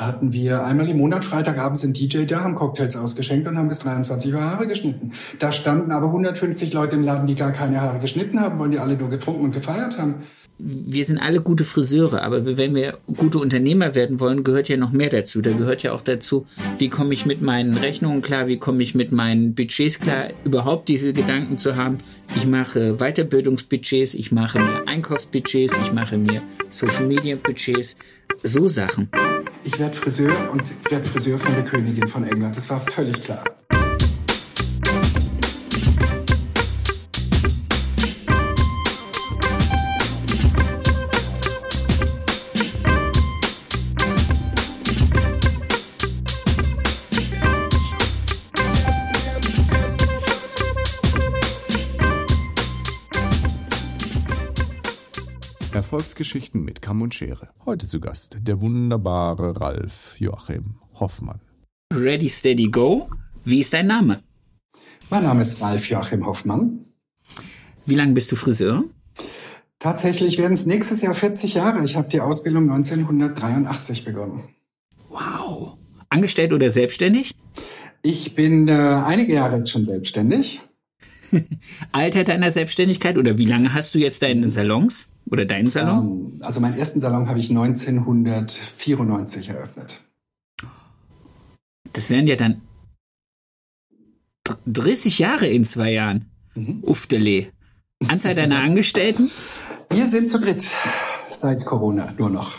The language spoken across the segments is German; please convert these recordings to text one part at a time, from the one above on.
hatten wir einmal im Monat Freitagabends sind DJ da, haben Cocktails ausgeschenkt und haben bis 23 Uhr Haare geschnitten. Da standen aber 150 Leute im Laden, die gar keine Haare geschnitten haben, weil die alle nur getrunken und gefeiert haben wir sind alle gute Friseure, aber wenn wir gute Unternehmer werden wollen, gehört ja noch mehr dazu. Da gehört ja auch dazu, wie komme ich mit meinen Rechnungen klar, wie komme ich mit meinen Budgets klar, überhaupt diese Gedanken zu haben. Ich mache Weiterbildungsbudgets, ich mache mir Einkaufsbudgets, ich mache mir Social Media Budgets, so Sachen. Ich werde Friseur und werde Friseur von der Königin von England. Das war völlig klar. Erfolgsgeschichten mit Kamm und Schere. Heute zu Gast der wunderbare Ralf Joachim Hoffmann. Ready, steady, go. Wie ist dein Name? Mein Name ist Ralf Joachim Hoffmann. Wie lange bist du Friseur? Tatsächlich werden es nächstes Jahr 40 Jahre. Ich habe die Ausbildung 1983 begonnen. Wow. Angestellt oder selbstständig? Ich bin äh, einige Jahre jetzt schon selbstständig. Alter deiner Selbstständigkeit oder wie lange hast du jetzt deine Salons? Oder deinen Salon? Ähm, also meinen ersten Salon habe ich 1994 eröffnet. Das wären ja dann 30 Jahre in zwei Jahren. Mhm. Uftele. Anzahl deiner Angestellten? Wir sind zu dritt seit Corona nur noch.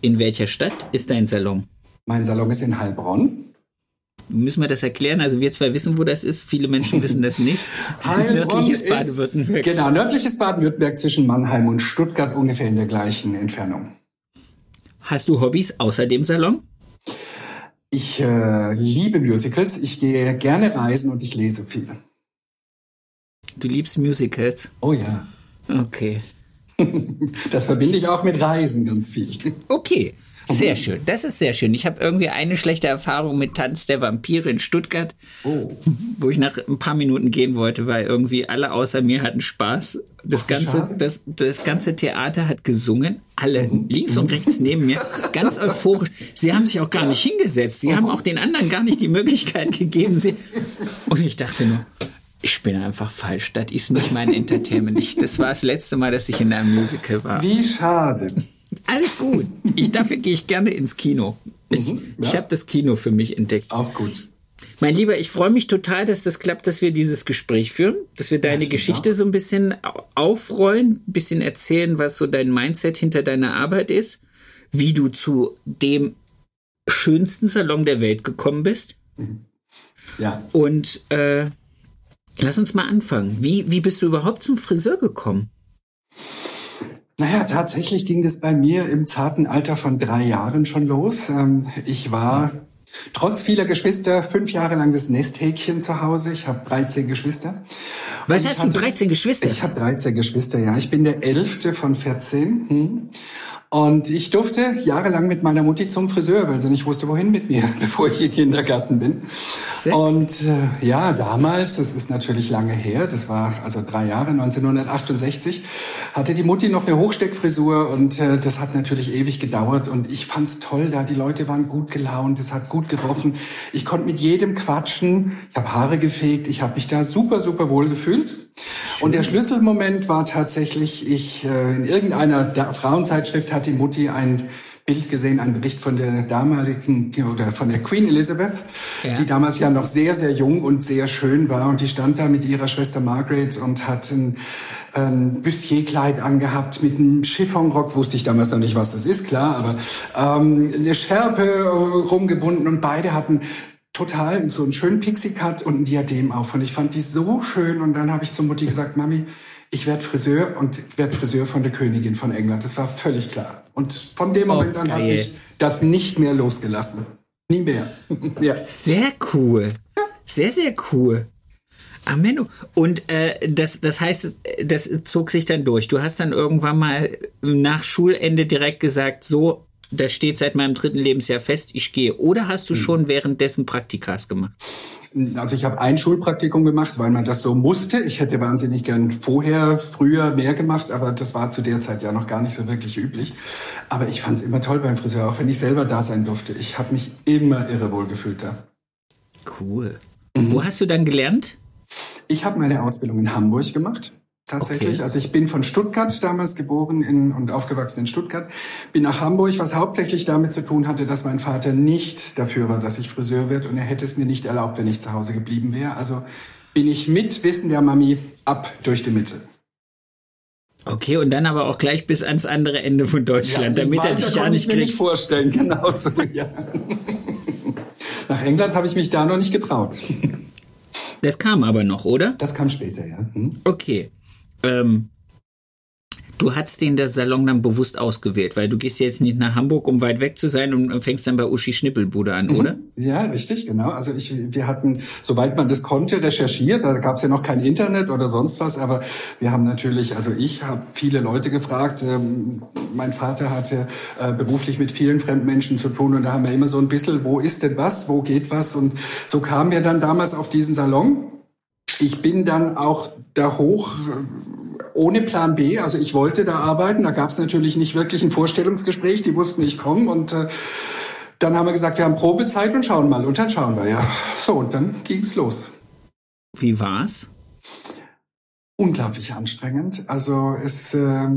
In welcher Stadt ist dein Salon? Mein Salon ist in Heilbronn müssen wir das erklären? Also wir zwei wissen, wo das ist. Viele Menschen wissen das nicht. Das ist nördliches Baden-Württemberg. Genau, nördliches Baden-Württemberg zwischen Mannheim und Stuttgart ungefähr in der gleichen Entfernung. Hast du Hobbys außer dem Salon? Ich äh, liebe Musicals. Ich gehe gerne reisen und ich lese viel. Du liebst Musicals? Oh ja. Okay. Das verbinde ich auch mit Reisen ganz viel. Okay. Sehr schön, das ist sehr schön. Ich habe irgendwie eine schlechte Erfahrung mit Tanz der Vampire in Stuttgart, oh. wo ich nach ein paar Minuten gehen wollte, weil irgendwie alle außer mir hatten Spaß. Das Ach, ganze, das, das ganze Theater hat gesungen, alle mhm. links und rechts neben mir, ganz euphorisch. Sie haben sich auch gar nicht hingesetzt. Sie haben auch den anderen gar nicht die Möglichkeit gegeben. Sie und ich dachte nur, ich bin einfach falsch. Das ist nicht mein Entertainment. Ich, das war das letzte Mal, dass ich in einem Musical war. Wie schade. Alles gut. Ich, dafür gehe ich gerne ins Kino. Ich, mhm, ja. ich habe das Kino für mich entdeckt. Auch gut. Mein Lieber, ich freue mich total, dass das klappt, dass wir dieses Gespräch führen, dass wir deine Geschichte so ein bisschen aufrollen, ein bisschen erzählen, was so dein Mindset hinter deiner Arbeit ist, wie du zu dem schönsten Salon der Welt gekommen bist. Mhm. Ja. Und äh, lass uns mal anfangen. Wie, wie bist du überhaupt zum Friseur gekommen? Naja, tatsächlich ging das bei mir im zarten Alter von drei Jahren schon los. Ähm, ich war trotz vieler Geschwister fünf Jahre lang das Nesthäkchen zu Hause. Ich habe 13 Geschwister. Was hast hatte, du, 13 Geschwister? Ich habe 13 Geschwister, ja. Ich bin der elfte von 14. Hm. Und ich durfte jahrelang mit meiner Mutti zum Friseur, weil sie nicht wusste, wohin mit mir, bevor ich in Kindergarten bin. Und äh, ja, damals, das ist natürlich lange her, das war also drei Jahre, 1968, hatte die Mutti noch eine Hochsteckfrisur und äh, das hat natürlich ewig gedauert. Und ich fand's toll da, die Leute waren gut gelaunt, es hat gut gerochen. Ich konnte mit jedem quatschen, ich habe Haare gefegt, ich habe mich da super, super wohl gefühlt. Und der Schlüsselmoment war tatsächlich, ich äh, in irgendeiner Frauenzeitschrift hat die Mutti ein Bild gesehen, ein Bericht von der damaligen oder von der Queen Elizabeth, ja. die damals ja noch sehr, sehr jung und sehr schön war. Und die stand da mit ihrer Schwester Margaret und hat ein, ein Büstierkleid angehabt mit einem Chiffonrock. Wusste ich damals noch nicht, was das ist, klar, aber ähm, eine Schärpe äh, rumgebunden und beide hatten total so einen schönen Pixie-Cut und ein Diadem auf. Und ich fand die so schön. Und dann habe ich zur Mutti gesagt, Mami, ich werde Friseur und werde Friseur von der Königin von England. Das war völlig klar. Und von dem Moment an habe ich das nicht mehr losgelassen. Nie mehr. ja. Sehr cool. Sehr, sehr cool. Amen. Und äh, das, das heißt, das zog sich dann durch. Du hast dann irgendwann mal nach Schulende direkt gesagt, so, das steht seit meinem dritten Lebensjahr fest, ich gehe. Oder hast du hm. schon währenddessen Praktikas gemacht? Also ich habe ein Schulpraktikum gemacht, weil man das so musste. Ich hätte wahnsinnig gern vorher, früher mehr gemacht, aber das war zu der Zeit ja noch gar nicht so wirklich üblich. Aber ich fand es immer toll beim Friseur, auch wenn ich selber da sein durfte. Ich habe mich immer irre wohl gefühlt da. Cool. Mhm. Wo hast du dann gelernt? Ich habe meine Ausbildung in Hamburg gemacht tatsächlich. Okay. Also ich bin von Stuttgart damals geboren in, und aufgewachsen in Stuttgart, bin nach Hamburg, was hauptsächlich damit zu tun hatte, dass mein Vater nicht dafür war, dass ich Friseur werde und er hätte es mir nicht erlaubt, wenn ich zu Hause geblieben wäre. Also bin ich mit Wissen der Mami ab durch die Mitte. Okay, und dann aber auch gleich bis ans andere Ende von Deutschland, ja, damit er dich ja nicht kriegt. Ich mir nicht vorstellen, genau so, ja. Nach England habe ich mich da noch nicht getraut. Das kam aber noch, oder? Das kam später, ja. Hm? Okay ähm, du hast den der Salon dann bewusst ausgewählt, weil du gehst jetzt nicht nach Hamburg, um weit weg zu sein und fängst dann bei Uschi Schnippelbude an, mhm. oder? Ja, richtig, genau. Also ich, wir hatten, soweit man das konnte, recherchiert. Da gab es ja noch kein Internet oder sonst was, aber wir haben natürlich, also ich habe viele Leute gefragt. Ähm, mein Vater hatte äh, beruflich mit vielen fremden Menschen zu tun und da haben wir immer so ein bisschen, wo ist denn was, wo geht was? Und so kamen wir dann damals auf diesen Salon ich bin dann auch da hoch ohne Plan B. Also ich wollte da arbeiten. Da gab es natürlich nicht wirklich ein Vorstellungsgespräch. Die wussten, ich komme. Und äh, dann haben wir gesagt, wir haben Probezeit und schauen mal. Und dann schauen wir, ja. So, und dann ging's los. Wie war's? Unglaublich anstrengend. Also es, äh,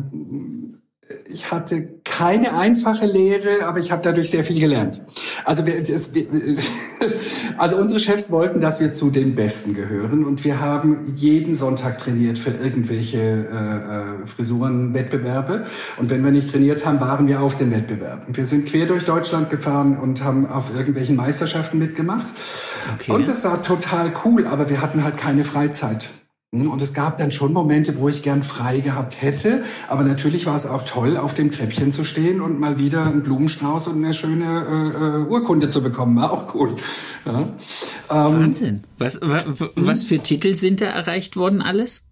ich hatte keine einfache Lehre, aber ich habe dadurch sehr viel gelernt. Also, wir, es, also unsere Chefs wollten, dass wir zu den Besten gehören und wir haben jeden Sonntag trainiert für irgendwelche äh, äh, Frisurenwettbewerbe. Und wenn wir nicht trainiert haben, waren wir auf den Wettbewerben. Wir sind quer durch Deutschland gefahren und haben auf irgendwelchen Meisterschaften mitgemacht. Okay. Und das war total cool, aber wir hatten halt keine Freizeit. Hm, und es gab dann schon Momente, wo ich gern frei gehabt hätte. Aber natürlich war es auch toll, auf dem Treppchen zu stehen und mal wieder einen Blumenstrauß und eine schöne äh, äh Urkunde zu bekommen. War auch cool. Ja. Ähm, Wahnsinn. Was, was, was für Titel sind da erreicht worden alles?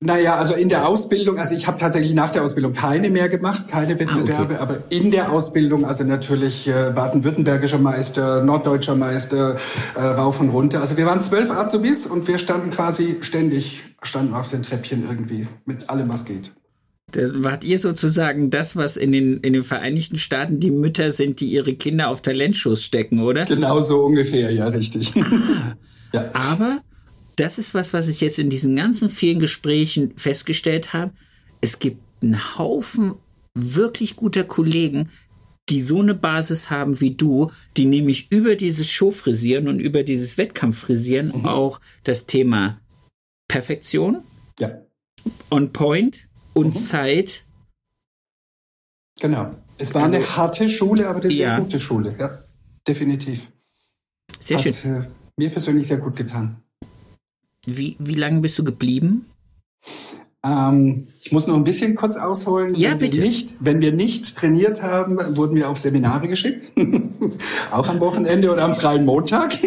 Naja, also in der Ausbildung, also ich habe tatsächlich nach der Ausbildung keine mehr gemacht, keine Wettbewerbe, ah, okay. aber in der Ausbildung, also natürlich äh, baden-württembergischer Meister, norddeutscher Meister, äh, rauf und runter. Also wir waren zwölf Azubis und wir standen quasi ständig, standen auf den Treppchen irgendwie mit allem, was geht. Da wart ihr sozusagen das, was in den, in den Vereinigten Staaten die Mütter sind, die ihre Kinder auf Talentschuss stecken, oder? Genau so ungefähr, ja, richtig. Ah, ja. Aber das ist was, was ich jetzt in diesen ganzen vielen Gesprächen festgestellt habe. Es gibt einen Haufen wirklich guter Kollegen, die so eine Basis haben wie du, die nämlich über dieses Showfrisieren und über dieses Wettkampffrisieren mhm. auch das Thema Perfektion, ja. On Point und mhm. Zeit. Genau. Es war also, eine harte Schule, aber eine sehr ja. gute Schule. Ja, definitiv. Sehr Hat, schön. Äh, mir persönlich sehr gut getan. Wie, wie lange bist du geblieben? Ähm, ich muss noch ein bisschen kurz ausholen. Ja, wenn bitte. Wir nicht, wenn wir nicht trainiert haben, wurden wir auf Seminare geschickt. Auch am Wochenende oder am freien Montag.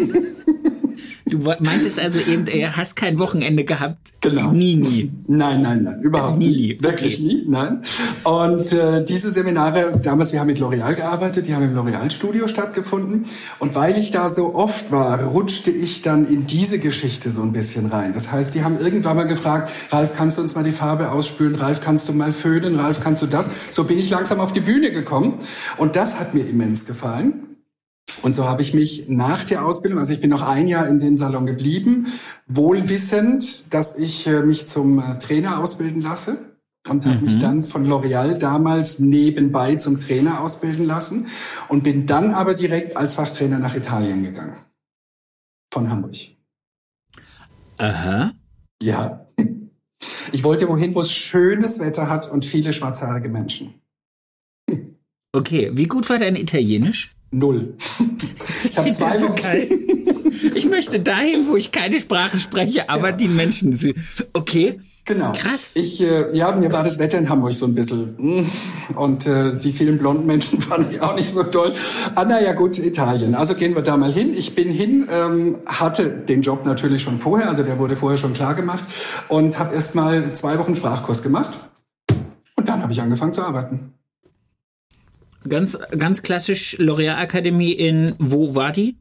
Du meintest also eben, er hast kein Wochenende gehabt. Genau. Nie, nie. Nein, nein, nein, überhaupt nie. nie. Wirklich okay. nie, nein. Und äh, diese Seminare, damals, wir haben mit L'Oreal gearbeitet, die haben im L'Oreal-Studio stattgefunden. Und weil ich da so oft war, rutschte ich dann in diese Geschichte so ein bisschen rein. Das heißt, die haben irgendwann mal gefragt, Ralf, kannst du uns mal die Farbe ausspülen? Ralf, kannst du mal föhnen? Ralf, kannst du das? So bin ich langsam auf die Bühne gekommen. Und das hat mir immens gefallen. Und so habe ich mich nach der Ausbildung, also ich bin noch ein Jahr in dem Salon geblieben, wohlwissend, dass ich äh, mich zum äh, Trainer ausbilden lasse und habe mhm. mich dann von L'Oreal damals nebenbei zum Trainer ausbilden lassen und bin dann aber direkt als Fachtrainer nach Italien gegangen. Von Hamburg. Aha. Ja. Ich wollte wohin, wo es schönes Wetter hat und viele schwarzhaarige Menschen. Okay, wie gut war dein Italienisch? Null. Ich habe zwei Wochen. Ich möchte dahin, wo ich keine Sprache spreche, aber ja. die Menschen sind. Okay. Genau. Krass. Ich, äh, ja, mir war das Wetter in Hamburg so ein bisschen. Mm, und äh, die vielen blonden Menschen fand ich auch nicht so toll. Ah, na ja, gut, Italien. Also gehen wir da mal hin. Ich bin hin, ähm, hatte den Job natürlich schon vorher, also der wurde vorher schon klar gemacht und habe erst mal zwei Wochen Sprachkurs gemacht. Und dann habe ich angefangen zu arbeiten. Ganz, ganz klassisch L'Oréal Akademie in, wo war die?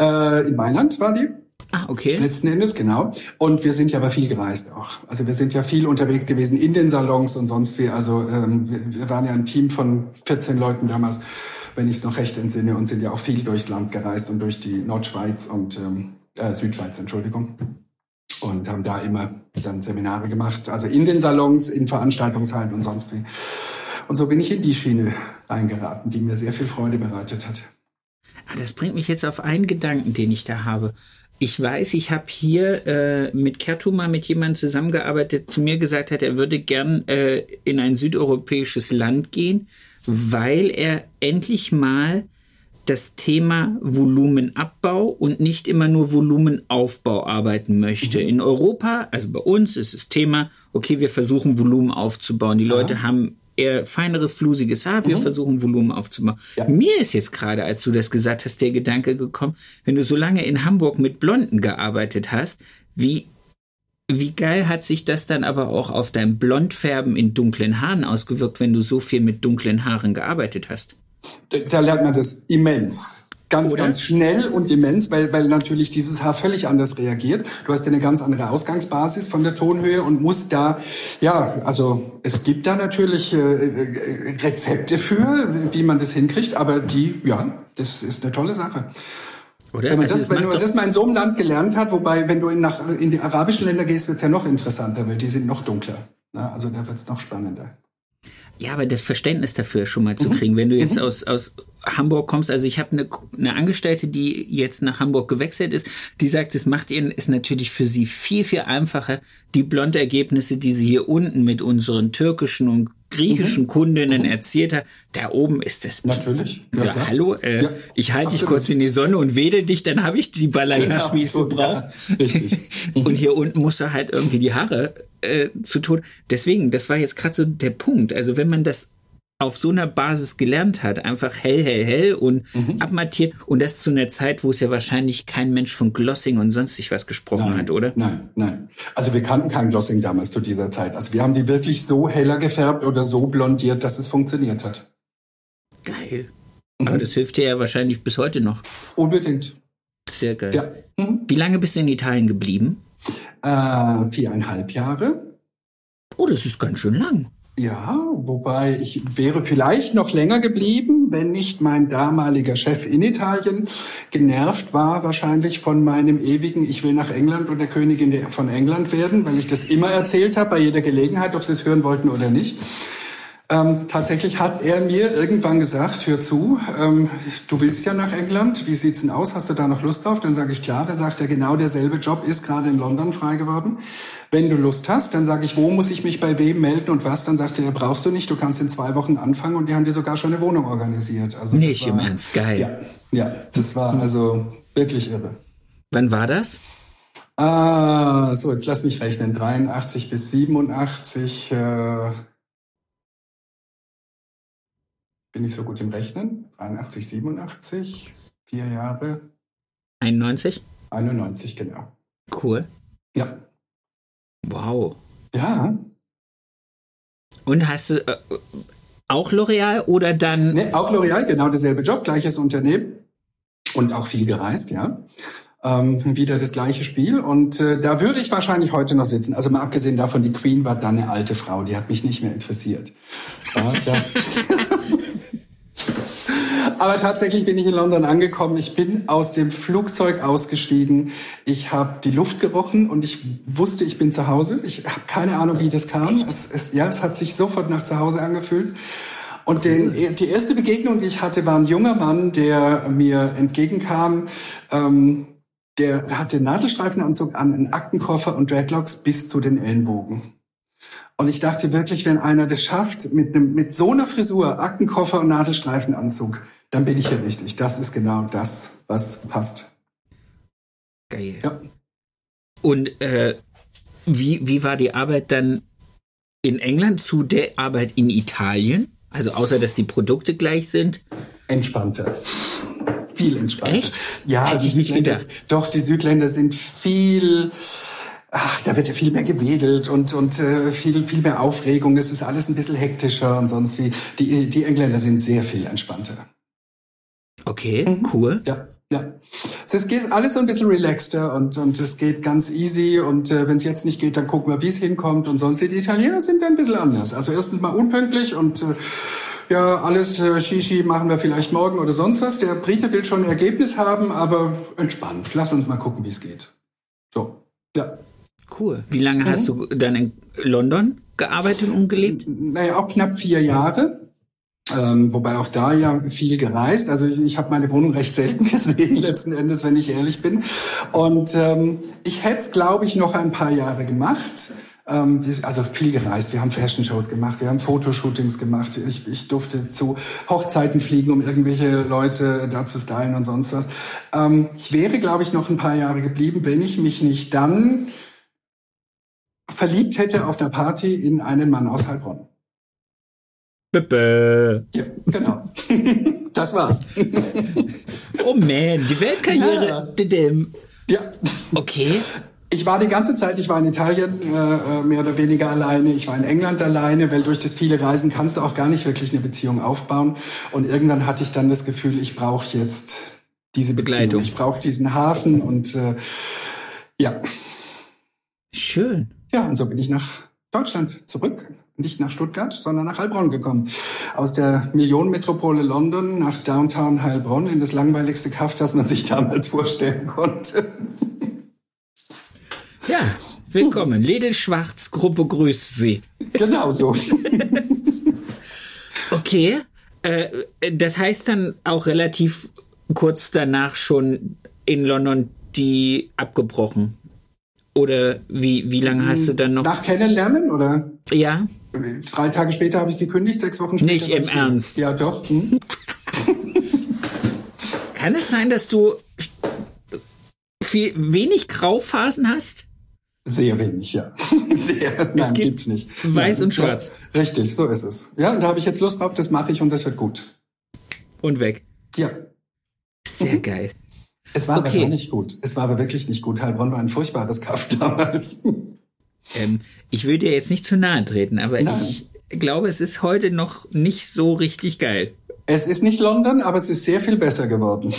Äh, in Mailand war die. Ah, okay. Letzten Endes, genau. Und wir sind ja aber viel gereist auch. Also wir sind ja viel unterwegs gewesen in den Salons und sonst wie. Also ähm, wir, wir waren ja ein Team von 14 Leuten damals, wenn ich es noch recht entsinne, und sind ja auch viel durchs Land gereist und durch die Nordschweiz und ähm, äh, Südschweiz, Entschuldigung. Und haben da immer dann Seminare gemacht, also in den Salons, in Veranstaltungshallen und sonst wie. Und so bin ich in die Schiene reingeraten, die mir sehr viel Freude bereitet hat. Ah, das bringt mich jetzt auf einen Gedanken, den ich da habe. Ich weiß, ich habe hier äh, mit Kertuma mit jemandem zusammengearbeitet, der zu mir gesagt hat, er würde gern äh, in ein südeuropäisches Land gehen, weil er endlich mal das Thema Volumenabbau und nicht immer nur Volumenaufbau arbeiten möchte. Mhm. In Europa, also bei uns, ist das Thema, okay, wir versuchen Volumen aufzubauen. Die Leute Aha. haben eher feineres, flusiges Haar. Wir mhm. versuchen Volumen aufzubauen. Ja. Mir ist jetzt gerade, als du das gesagt hast, der Gedanke gekommen, wenn du so lange in Hamburg mit Blonden gearbeitet hast, wie wie geil hat sich das dann aber auch auf dein Blondfärben in dunklen Haaren ausgewirkt, wenn du so viel mit dunklen Haaren gearbeitet hast? Da, da lernt man das immens ganz, Oder? ganz schnell und immens, weil, weil natürlich dieses Haar völlig anders reagiert. Du hast ja eine ganz andere Ausgangsbasis von der Tonhöhe und musst da, ja, also es gibt da natürlich äh, äh, Rezepte für, wie man das hinkriegt, aber die, ja, das ist eine tolle Sache. Oder? Wenn man, also das, wenn man das mal in so einem Land gelernt hat, wobei, wenn du in, nach, in die arabischen Länder gehst, wird's ja noch interessanter, weil die sind noch dunkler. Ja, also da wird's noch spannender. Ja, aber das Verständnis dafür schon mal zu mhm. kriegen. Wenn du jetzt mhm. aus, aus Hamburg kommst, also ich habe eine, eine Angestellte, die jetzt nach Hamburg gewechselt ist, die sagt, es macht ihr ist natürlich für sie viel, viel einfacher, die Blondergebnisse, die sie hier unten mit unseren türkischen und griechischen mhm. Kundinnen mhm. erzählt hat, da oben ist das. Natürlich. Ja, so, hallo, äh, ja, ich halte dich kurz in die Sonne und wedel dich, dann habe ich die Balayage, wie ich so brauche. Ja, richtig. und hier unten musst du halt irgendwie die Haare äh, zu tun. Deswegen, das war jetzt gerade so der Punkt. Also wenn man das auf so einer Basis gelernt hat, einfach hell, hell, hell und mhm. abmattiert und das zu einer Zeit, wo es ja wahrscheinlich kein Mensch von Glossing und sonstig was gesprochen nein, hat, oder? Nein, nein. Also wir kannten kein Glossing damals zu dieser Zeit. Also wir haben die wirklich so heller gefärbt oder so blondiert, dass es funktioniert hat. Geil. Mhm. Aber das hilft dir ja wahrscheinlich bis heute noch. Unbedingt. Sehr geil. Ja. Mhm. Wie lange bist du in Italien geblieben? Äh, viereinhalb Jahre. Oh, das ist ganz schön lang. Ja, wobei ich wäre vielleicht noch länger geblieben, wenn nicht mein damaliger Chef in Italien genervt war wahrscheinlich von meinem ewigen Ich will nach England und der Königin von England werden, weil ich das immer erzählt habe bei jeder Gelegenheit, ob sie es hören wollten oder nicht. Ähm, tatsächlich hat er mir irgendwann gesagt, hör zu, ähm, du willst ja nach England, wie sieht's denn aus, hast du da noch Lust drauf? Dann sage ich klar, dann sagt er, genau derselbe Job ist gerade in London frei geworden. Wenn du Lust hast, dann sage ich, wo muss ich mich bei wem melden und was? Dann sagt er, brauchst du nicht, du kannst in zwei Wochen anfangen und die haben dir sogar schon eine Wohnung organisiert. Also nicht war, im Ernst, geil. Ja, ja, das war also wirklich irre. Wann war das? Ah, so, jetzt lass mich rechnen. 83 bis 87, äh, bin ich so gut im Rechnen. 81, 87, vier Jahre. 91? 91, genau. Cool. Ja. Wow. Ja. Und hast du äh, auch L'Oreal oder dann? Nee, auch L'Oreal, genau derselbe Job, gleiches Unternehmen und auch viel gereist, ja. Ähm, wieder das gleiche Spiel und äh, da würde ich wahrscheinlich heute noch sitzen. Also mal abgesehen davon, die Queen war dann eine alte Frau, die hat mich nicht mehr interessiert. Ja, Aber tatsächlich bin ich in London angekommen. Ich bin aus dem Flugzeug ausgestiegen. Ich habe die Luft gerochen und ich wusste, ich bin zu Hause. Ich habe keine Ahnung, wie das kam. Es, es, ja, es hat sich sofort nach zu Hause angefühlt. Und den, die erste Begegnung, die ich hatte, war ein junger Mann, der mir entgegenkam. Ähm, der hatte Nadelstreifenanzug an, einen Aktenkoffer und Dreadlocks bis zu den Ellenbogen. Und ich dachte wirklich, wenn einer das schafft, mit, einem, mit so einer Frisur, Aktenkoffer und Nadelstreifenanzug, dann bin ich hier richtig. Das ist genau das, was passt. Geil. Ja. Und äh, wie, wie war die Arbeit dann in England zu der Arbeit in Italien? Also außer, dass die Produkte gleich sind? Entspannter. Viel entspannter. Echt? Ja, Hätte die Südländer, doch, die Südländer sind viel ach, da wird ja viel mehr gewedelt und, und äh, viel, viel mehr Aufregung. Es ist alles ein bisschen hektischer und sonst wie. Die, die Engländer sind sehr viel entspannter. Okay, mhm. cool. Ja. Ja, es geht alles so ein bisschen relaxter und, und es geht ganz easy und äh, wenn es jetzt nicht geht, dann gucken wir, wie es hinkommt und sonst die Italiener sind ein bisschen anders. Also erstens mal unpünktlich und äh, ja, alles äh, Shishi machen wir vielleicht morgen oder sonst was. Der Brite will schon ein Ergebnis haben, aber entspannt. Lass uns mal gucken, wie es geht. So, ja. Cool. Wie lange mhm. hast du dann in London gearbeitet und gelebt? Naja, auch knapp vier Jahre. Ähm, wobei auch da ja viel gereist. Also ich, ich habe meine Wohnung recht selten gesehen, letzten Endes, wenn ich ehrlich bin. Und ähm, ich hätte es, glaube ich, noch ein paar Jahre gemacht. Ähm, also viel gereist. Wir haben Fashion-Shows gemacht, wir haben Fotoshootings gemacht. Ich, ich durfte zu Hochzeiten fliegen, um irgendwelche Leute da zu stylen und sonst was. Ähm, ich wäre, glaube ich, noch ein paar Jahre geblieben, wenn ich mich nicht dann verliebt hätte auf der Party in einen Mann aus Heilbronn. Bäh. Ja, genau. das war's. oh man, die Weltkarriere. Ja. ja. Okay. Ich war die ganze Zeit, ich war in Italien äh, äh, mehr oder weniger alleine, ich war in England alleine, weil durch das viele Reisen kannst du auch gar nicht wirklich eine Beziehung aufbauen. Und irgendwann hatte ich dann das Gefühl, ich brauche jetzt diese Beziehung. Begleitung. Ich brauche diesen Hafen und äh, ja. Schön. Ja, und so bin ich nach Deutschland zurück, nicht nach Stuttgart, sondern nach Heilbronn gekommen. Aus der Millionenmetropole London nach Downtown Heilbronn in das langweiligste Kaff, das man sich damals vorstellen konnte. Ja, willkommen. Ledel Schwarz Gruppe grüßt Sie. Genau so. okay, äh, das heißt dann auch relativ kurz danach schon in London die abgebrochen. Oder wie, wie lange hast du dann noch? Nach Kennenlernen, oder? Ja. Drei Tage später habe ich gekündigt, sechs Wochen später. Nicht im Ernst. Ja, doch. Hm? Kann es sein, dass du viel, wenig Grauphasen hast? Sehr wenig, ja. Sehr. Nein, es gibt gibt's nicht. Weiß ja, und schwarz. Ja, richtig, so ist es. Ja, und da habe ich jetzt Lust drauf, das mache ich und das wird gut. Und weg. Ja. Sehr mhm. geil. Es war okay. aber nicht gut. Es war aber wirklich nicht gut. Heilbronn war ein furchtbares Kaff damals. Ähm, ich will dir jetzt nicht zu nahe treten, aber Nein. ich glaube, es ist heute noch nicht so richtig geil. Es ist nicht London, aber es ist sehr viel besser geworden.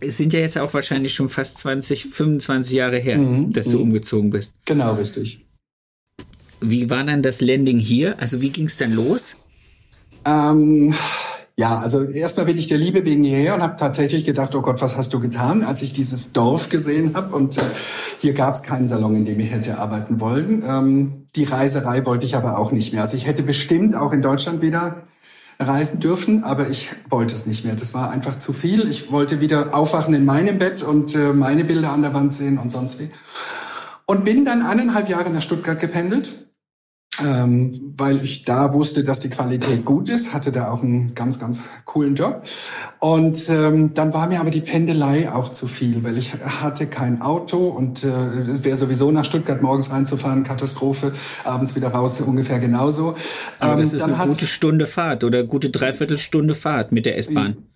es sind ja jetzt auch wahrscheinlich schon fast 20, 25 Jahre her, mhm. dass du mhm. umgezogen bist. Genau, richtig. Wie war dann das Landing hier? Also wie ging es dann los? Ähm, ja, also erstmal bin ich der Liebe wegen hierher und habe tatsächlich gedacht, oh Gott, was hast du getan, als ich dieses Dorf gesehen habe. Und äh, hier gab es keinen Salon, in dem ich hätte arbeiten wollen. Ähm, die Reiserei wollte ich aber auch nicht mehr. Also ich hätte bestimmt auch in Deutschland wieder reisen dürfen, aber ich wollte es nicht mehr. Das war einfach zu viel. Ich wollte wieder aufwachen in meinem Bett und äh, meine Bilder an der Wand sehen und sonst wie. Und bin dann eineinhalb Jahre nach Stuttgart gependelt ähm, weil ich da wusste, dass die Qualität gut ist, hatte da auch einen ganz, ganz coolen Job. Und ähm, dann war mir aber die Pendelei auch zu viel, weil ich hatte kein Auto und äh, es wäre sowieso nach Stuttgart morgens reinzufahren, Katastrophe, abends wieder raus ungefähr genauso. Aber das ähm, ist eine gute Stunde Fahrt oder gute Dreiviertelstunde Fahrt mit der S-Bahn.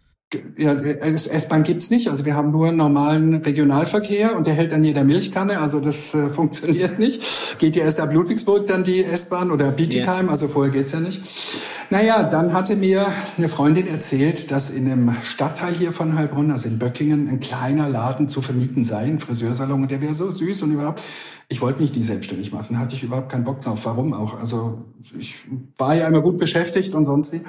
Ja, S-Bahn gibt's nicht. Also wir haben nur normalen Regionalverkehr und der hält an jeder Milchkanne. Also das äh, funktioniert nicht. Geht ja erst ab Ludwigsburg dann die S-Bahn oder Bietigheim. Ja. Also vorher geht's ja nicht. Naja, dann hatte mir eine Freundin erzählt, dass in einem Stadtteil hier von Heilbronn, also in Böckingen, ein kleiner Laden zu vermieten sei, ein Friseursalon. Und der wäre so süß und überhaupt ich wollte mich nie selbstständig machen, hatte ich überhaupt keinen Bock drauf. Warum auch? Also ich war ja immer gut beschäftigt und sonst wie.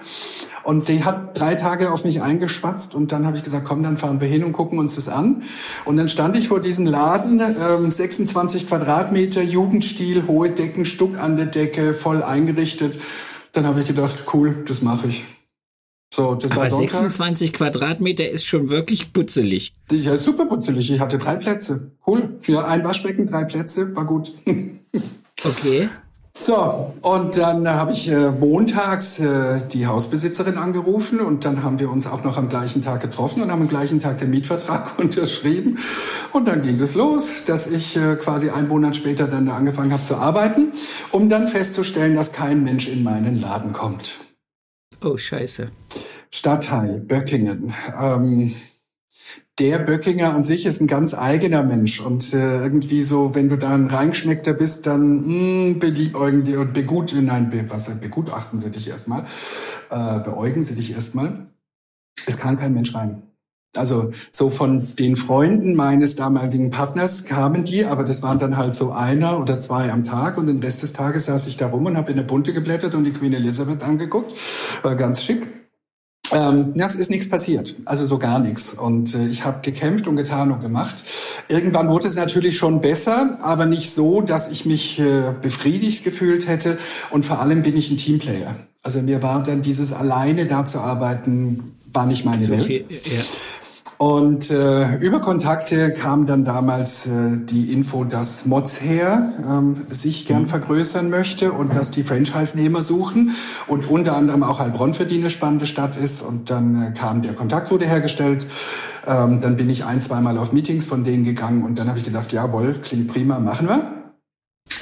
Und die hat drei Tage auf mich eingeschwatzt und dann habe ich gesagt, komm, dann fahren wir hin und gucken uns das an. Und dann stand ich vor diesem Laden, ähm, 26 Quadratmeter, Jugendstil, hohe Decken, Stuck an der Decke, voll eingerichtet. Dann habe ich gedacht, cool, das mache ich. So, das Aber war sonntags. 26 Quadratmeter ist schon wirklich putzelig. Ja, super putzelig. Ich hatte drei Plätze. Cool. Ja, ein Waschbecken, drei Plätze, war gut. okay. So, und dann habe ich äh, montags äh, die Hausbesitzerin angerufen und dann haben wir uns auch noch am gleichen Tag getroffen und haben am gleichen Tag den Mietvertrag unterschrieben. Und dann ging es los, dass ich äh, quasi einen Monat später dann angefangen habe zu arbeiten, um dann festzustellen, dass kein Mensch in meinen Laden kommt. Oh, scheiße. Stadtteil Böckingen. Ähm, der Böckinger an sich ist ein ganz eigener Mensch und äh, irgendwie so, wenn du da ein Reingeschmeckter bist, dann mh, hm, belieb irgendwie und begut, nein, be, was begutachten sie dich erstmal, äh, beäugen sie dich erstmal. Es kann kein Mensch rein. Also so von den Freunden meines damaligen Partners kamen die, aber das waren dann halt so einer oder zwei am Tag und den Rest des Tages saß ich da rum und habe in der Bunte geblättert und die Queen Elizabeth angeguckt. War ganz schick. Ähm, ja, es ist nichts passiert, also so gar nichts. Und äh, ich habe gekämpft und getan und gemacht. Irgendwann wurde es natürlich schon besser, aber nicht so, dass ich mich äh, befriedigt gefühlt hätte. Und vor allem bin ich ein Teamplayer. Also mir war dann dieses alleine da zu arbeiten, war nicht meine so Welt. Viel, ja. Und äh, über Kontakte kam dann damals äh, die Info, dass Mozher ähm, sich gern mhm. vergrößern möchte und dass die Franchise-Nehmer suchen und unter anderem auch Heilbronn für die eine spannende Stadt ist. Und dann äh, kam der Kontakt wurde hergestellt. Ähm, dann bin ich ein, zweimal auf Meetings von denen gegangen und dann habe ich gedacht, jawohl, klingt prima, machen wir.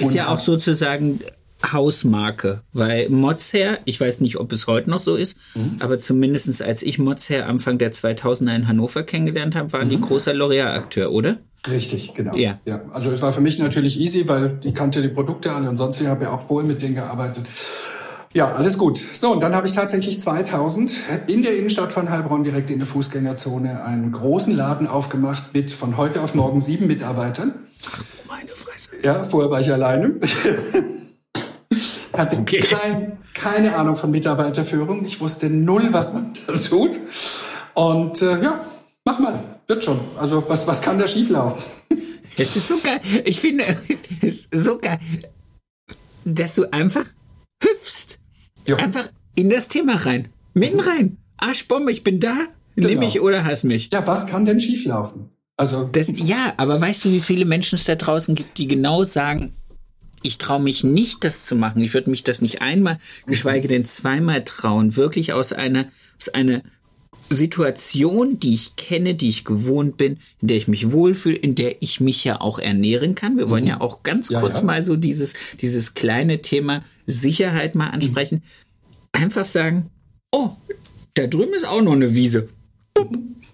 Ist und ja auch sozusagen Hausmarke, weil Modsher, ich weiß nicht, ob es heute noch so ist, mhm. aber zumindestens als ich Modsher Anfang der 2000er in Hannover kennengelernt habe, waren mhm. die großer L'Oreal-Akteur, oder? Richtig, genau. Ja. ja. Also es war für mich natürlich easy, weil ich kannte die Produkte alle und sonst ich habe ja auch vorher mit denen gearbeitet. Ja, alles gut. So, und dann habe ich tatsächlich 2000 in der Innenstadt von Heilbronn direkt in der Fußgängerzone einen großen Laden aufgemacht mit von heute auf morgen sieben Mitarbeitern. Meine Fresse. Ja, vorher war ich alleine. hatte okay. kein, keine Ahnung von Mitarbeiterführung. Ich wusste null, was man da tut. Und äh, ja, mach mal, wird schon. Also was, was kann da schieflaufen? Es ist so geil. Ich finde, es ist so geil, dass du einfach hüpfst. Jo. Einfach in das Thema rein. Mitten rein. Arschbombe, ich bin da. Genau. Nimm mich oder hass mich. Ja, was kann denn schieflaufen? Also das, ja, aber weißt du, wie viele Menschen es da draußen gibt, die genau sagen, ich traue mich nicht, das zu machen. Ich würde mich das nicht einmal, geschweige denn zweimal trauen. Wirklich aus einer, aus einer Situation, die ich kenne, die ich gewohnt bin, in der ich mich wohlfühle, in der ich mich ja auch ernähren kann. Wir wollen mhm. ja auch ganz ja, kurz ja. mal so dieses, dieses kleine Thema Sicherheit mal ansprechen. Mhm. Einfach sagen, oh, da drüben ist auch noch eine Wiese.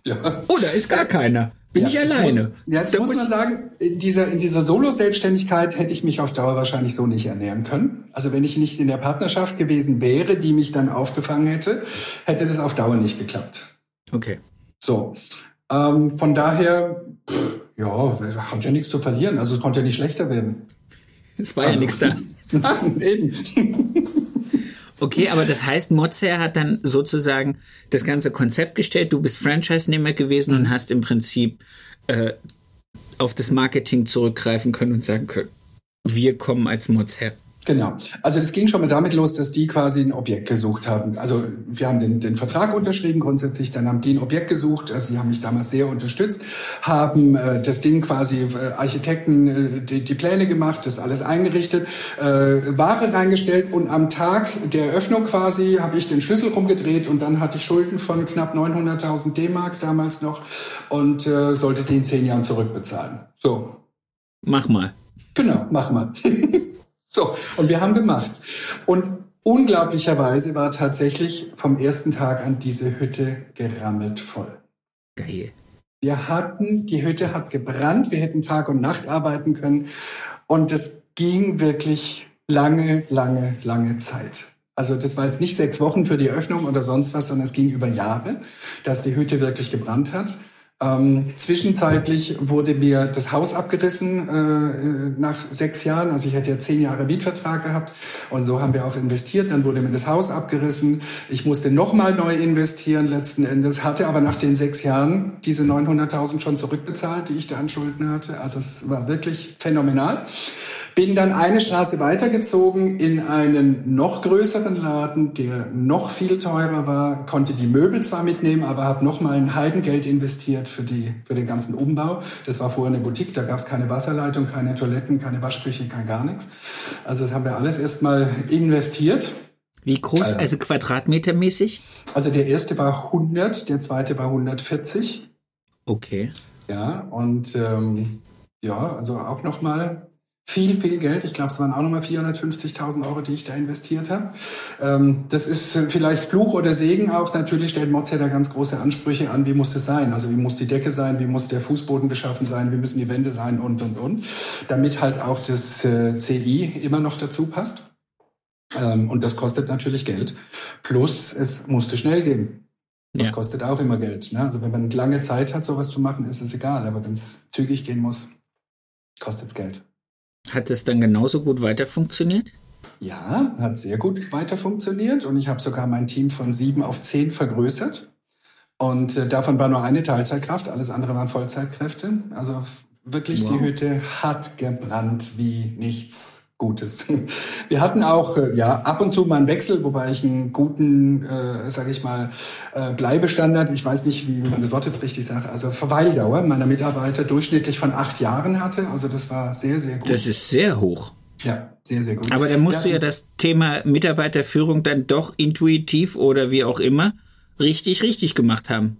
Ja. Oh, da ist gar keiner. Bin ja, ich alleine. Muss, jetzt da muss man sagen, in dieser, in dieser Solo-Selbstständigkeit hätte ich mich auf Dauer wahrscheinlich so nicht ernähren können. Also wenn ich nicht in der Partnerschaft gewesen wäre, die mich dann aufgefangen hätte, hätte das auf Dauer nicht geklappt. Okay. So. Ähm, von daher, pff, ja, hat ja nichts zu verlieren. Also es konnte ja nicht schlechter werden. Es war also, ja nichts da. Nein, eben. Okay, aber das heißt, Mozart hat dann sozusagen das ganze Konzept gestellt. Du bist Franchise-Nehmer gewesen und hast im Prinzip äh, auf das Marketing zurückgreifen können und sagen können, wir kommen als Mozart. Genau. Also es ging schon mal damit los, dass die quasi ein Objekt gesucht haben. Also wir haben den, den Vertrag unterschrieben grundsätzlich, dann haben die ein Objekt gesucht, also die haben mich damals sehr unterstützt, haben äh, das Ding quasi äh, Architekten äh, die, die Pläne gemacht, das alles eingerichtet, äh, Ware reingestellt und am Tag der Eröffnung quasi habe ich den Schlüssel rumgedreht und dann hatte ich Schulden von knapp 900.000 D-Mark damals noch und äh, sollte die in zehn Jahren zurückbezahlen. So. Mach mal. Genau, mach mal. So, und wir haben gemacht. Und unglaublicherweise war tatsächlich vom ersten Tag an diese Hütte gerammelt voll. Geil. Wir hatten, die Hütte hat gebrannt, wir hätten Tag und Nacht arbeiten können. Und es ging wirklich lange, lange, lange Zeit. Also das war jetzt nicht sechs Wochen für die Eröffnung oder sonst was, sondern es ging über Jahre, dass die Hütte wirklich gebrannt hat. Ähm, zwischenzeitlich wurde mir das Haus abgerissen äh, nach sechs Jahren. Also ich hatte ja zehn Jahre Mietvertrag gehabt und so haben wir auch investiert. Dann wurde mir das Haus abgerissen. Ich musste nochmal neu investieren letzten Endes, hatte aber nach den sechs Jahren diese 900.000 schon zurückbezahlt, die ich da an Schulden hatte. Also es war wirklich phänomenal. Bin dann eine Straße weitergezogen in einen noch größeren Laden, der noch viel teurer war, konnte die Möbel zwar mitnehmen, aber habe noch mal ein Heidengeld investiert für, die, für den ganzen Umbau. Das war vorher eine Boutique, da gab es keine Wasserleitung, keine Toiletten, keine Waschküche, kein gar nichts. Also das haben wir alles erstmal investiert. Wie groß, also, also quadratmetermäßig? Also der erste war 100, der zweite war 140. Okay. Ja, und ähm, ja, also auch noch mal viel, viel Geld. Ich glaube, es waren auch nochmal 450.000 Euro, die ich da investiert habe. Ähm, das ist vielleicht Fluch oder Segen auch. Natürlich stellt Mods ja da ganz große Ansprüche an, wie muss es sein? Also wie muss die Decke sein, wie muss der Fußboden beschaffen sein, wie müssen die Wände sein und, und, und. Damit halt auch das äh, CI immer noch dazu passt. Ähm, und das kostet natürlich Geld. Plus, es musste schnell gehen. Das ja. kostet auch immer Geld. Ne? Also wenn man lange Zeit hat, sowas zu machen, ist es egal. Aber wenn es zügig gehen muss, kostet es Geld. Hat es dann genauso gut weiter funktioniert? Ja, hat sehr gut weiter funktioniert und ich habe sogar mein Team von sieben auf zehn vergrößert. Und äh, davon war nur eine Teilzeitkraft, alles andere waren Vollzeitkräfte. Also wirklich, wow. die Hütte hat gebrannt wie nichts. Gutes. Wir hatten auch äh, ja ab und zu mal einen Wechsel, wobei ich einen guten, äh, sage ich mal, äh, Bleibestandard, ich weiß nicht, wie man das Wort jetzt richtig sagt, also Verweildauer meiner Mitarbeiter durchschnittlich von acht Jahren hatte. Also das war sehr, sehr gut. Das ist sehr hoch. Ja, sehr, sehr gut. Aber dann musst ja, du ja das Thema Mitarbeiterführung dann doch intuitiv oder wie auch immer richtig, richtig gemacht haben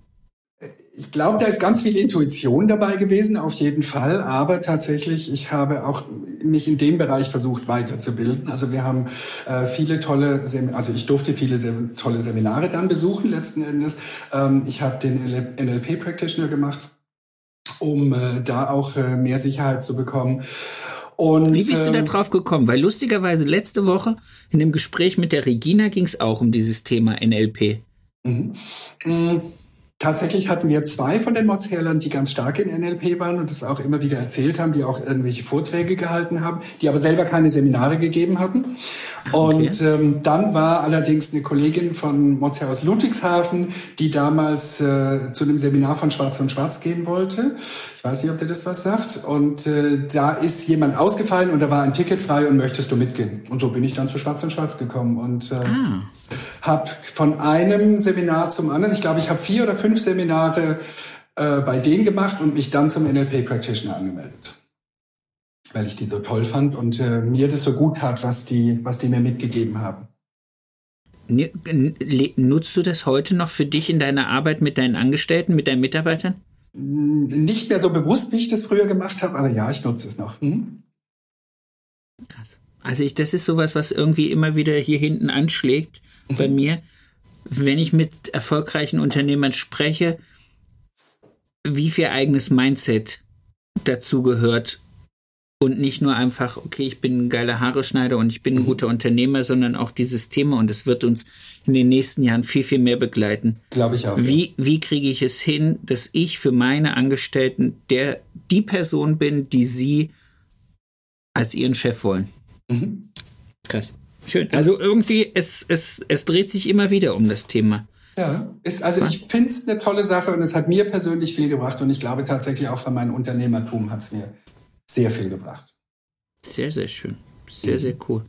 ich glaube, da ist ganz viel Intuition dabei gewesen, auf jeden Fall. Aber tatsächlich, ich habe auch mich in dem Bereich versucht weiterzubilden. Also wir haben äh, viele tolle, Sem also ich durfte viele Sem tolle Seminare dann besuchen letzten Endes. Ähm, ich habe den NLP Practitioner gemacht, um äh, da auch äh, mehr Sicherheit zu bekommen. Und, Wie bist du da ähm, drauf gekommen? Weil lustigerweise letzte Woche in dem Gespräch mit der Regina ging es auch um dieses Thema NLP. Mhm. Mhm. Tatsächlich hatten wir zwei von den Mods-Herstellern, die ganz stark in NLP waren und das auch immer wieder erzählt haben, die auch irgendwelche Vorträge gehalten haben, die aber selber keine Seminare gegeben hatten. Okay. Und ähm, dann war allerdings eine Kollegin von Mods aus Ludwigshafen, die damals äh, zu einem Seminar von Schwarz und Schwarz gehen wollte. Ich weiß nicht, ob der das was sagt. Und äh, da ist jemand ausgefallen und da war ein Ticket frei und möchtest du mitgehen? Und so bin ich dann zu Schwarz und Schwarz gekommen und äh, ah. Habe von einem Seminar zum anderen, ich glaube, ich habe vier oder fünf Seminare äh, bei denen gemacht und mich dann zum NLP Practitioner angemeldet. Weil ich die so toll fand und äh, mir das so gut tat, was die, was die mir mitgegeben haben. Nutzt du das heute noch für dich in deiner Arbeit mit deinen Angestellten, mit deinen Mitarbeitern? Nicht mehr so bewusst, wie ich das früher gemacht habe, aber ja, ich nutze es noch. Hm? Krass. Also ich, das ist sowas, was irgendwie immer wieder hier hinten anschlägt. Bei mir wenn ich mit erfolgreichen Unternehmern spreche, wie viel eigenes Mindset dazu gehört und nicht nur einfach, okay, ich bin ein geiler Haareschneider und ich bin ein mhm. guter Unternehmer, sondern auch dieses Thema und es wird uns in den nächsten Jahren viel, viel mehr begleiten. Glaube ich auch. Wie, wie kriege ich es hin, dass ich für meine Angestellten der, die Person bin, die sie als ihren Chef wollen? Mhm. Krass. Schön. Also irgendwie, es, es, es dreht sich immer wieder um das Thema. Ja, ist, also ich finde es eine tolle Sache und es hat mir persönlich viel gebracht und ich glaube tatsächlich auch für mein Unternehmertum hat es mir sehr viel gebracht. Sehr, sehr schön. Sehr, sehr cool.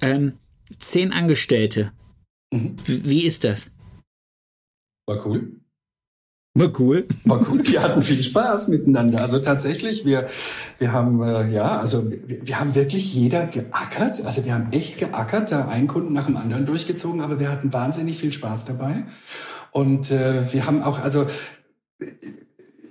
Ähm, zehn Angestellte. Mhm. Wie ist das? War cool. War cool. War gut. Wir hatten viel Spaß miteinander. Also tatsächlich, wir, wir haben, äh, ja, also wir, wir haben wirklich jeder geackert. Also wir haben echt geackert, da einen Kunden nach dem anderen durchgezogen, aber wir hatten wahnsinnig viel Spaß dabei. Und äh, wir haben auch, also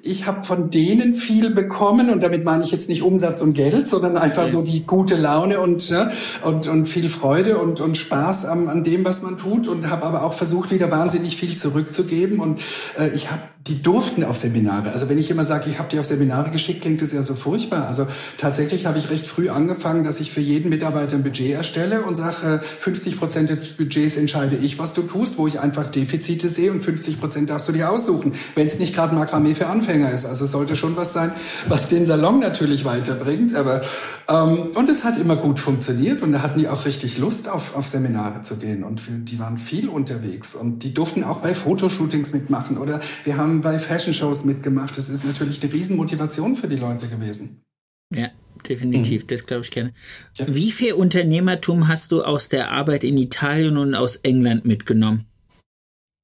ich habe von denen viel bekommen und damit meine ich jetzt nicht Umsatz und Geld, sondern einfach so die gute Laune und ja, und, und viel Freude und, und Spaß am, an dem, was man tut und habe aber auch versucht, wieder wahnsinnig viel zurückzugeben und äh, ich habe die durften auf Seminare. Also wenn ich immer sage, ich habe die auf Seminare geschickt, klingt das ja so furchtbar. Also tatsächlich habe ich recht früh angefangen, dass ich für jeden Mitarbeiter ein Budget erstelle und sage, 50 Prozent des Budgets entscheide ich, was du tust, wo ich einfach Defizite sehe und 50 Prozent darfst du dir aussuchen. Wenn es nicht gerade Makramee für Anfänger ist. Also sollte schon was sein, was den Salon natürlich weiterbringt. Aber ähm, und es hat immer gut funktioniert und da hatten die auch richtig Lust auf, auf Seminare zu gehen und die waren viel unterwegs und die durften auch bei Fotoshootings mitmachen oder wir haben bei Fashion-Shows mitgemacht. Das ist natürlich eine Riesenmotivation für die Leute gewesen. Ja, definitiv, mhm. das glaube ich gerne. Ja. Wie viel Unternehmertum hast du aus der Arbeit in Italien und aus England mitgenommen?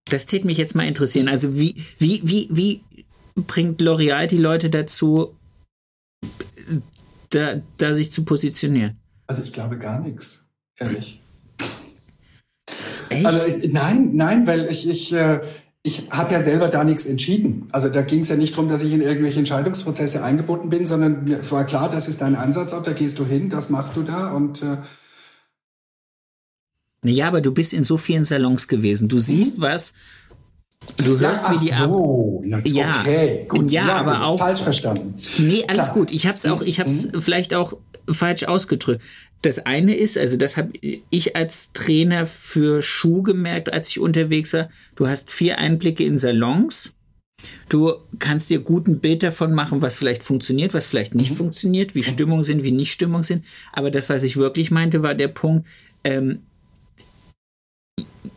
Das täte mich jetzt mal interessieren. Also wie, wie, wie, wie bringt L'Oreal die Leute dazu, da, da sich zu positionieren? Also ich glaube gar nichts, ehrlich. Echt? Also ich, nein, nein, weil ich, ich, äh, ich habe ja selber da nichts entschieden. Also da ging es ja nicht darum, dass ich in irgendwelche Entscheidungsprozesse eingebunden bin, sondern mir war klar, das ist dein Einsatzort, da gehst du hin, das machst du da und äh, ja, aber du bist in so vielen Salons gewesen. Du siehst mhm. was, Du hörst, ja, wie die so, ab. Ja, okay, gut. Ja, ja aber gut, auch falsch verstanden. Nee, alles Klar. gut. Ich hab's auch, ich hab's mhm. vielleicht auch falsch ausgedrückt. Das eine ist, also das habe ich als Trainer für Schuh gemerkt, als ich unterwegs war. Du hast vier Einblicke in Salons. Du kannst dir gut ein Bild davon machen, was vielleicht funktioniert, was vielleicht nicht mhm. funktioniert, wie mhm. Stimmungen sind, wie nicht Stimmungen sind. Aber das, was ich wirklich meinte, war der Punkt, ähm,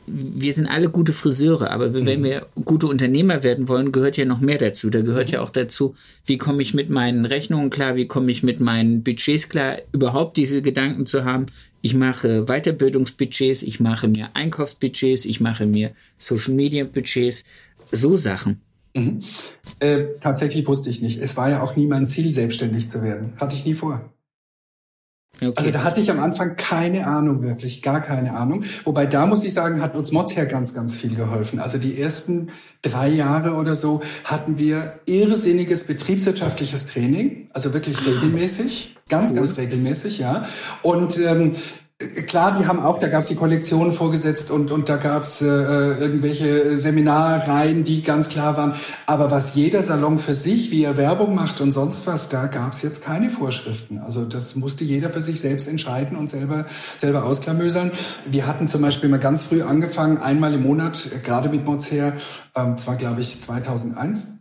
wir sind alle gute Friseure, aber wenn mhm. wir gute Unternehmer werden wollen, gehört ja noch mehr dazu. Da gehört ja auch dazu, wie komme ich mit meinen Rechnungen klar, wie komme ich mit meinen Budgets klar, überhaupt diese Gedanken zu haben. Ich mache Weiterbildungsbudgets, ich mache mir Einkaufsbudgets, ich mache mir Social Media Budgets, so Sachen. Mhm. Äh, tatsächlich wusste ich nicht. Es war ja auch nie mein Ziel, selbstständig zu werden. Hatte ich nie vor. Okay. Also da hatte ich am Anfang keine Ahnung, wirklich gar keine Ahnung. Wobei da muss ich sagen, hat uns Mods ganz, ganz viel geholfen. Also die ersten drei Jahre oder so hatten wir irrsinniges betriebswirtschaftliches Training, also wirklich regelmäßig, ganz, cool. ganz regelmäßig, ja. Und ähm, Klar, die haben auch, da gab es die Kollektionen vorgesetzt und, und da gab es äh, irgendwelche Seminarreihen, die ganz klar waren. Aber was jeder Salon für sich, wie er Werbung macht und sonst was, da gab es jetzt keine Vorschriften. Also das musste jeder für sich selbst entscheiden und selber, selber ausklamösern. Wir hatten zum Beispiel mal ganz früh angefangen, einmal im Monat, gerade mit Mozart, ähm, zwar glaube ich 2001,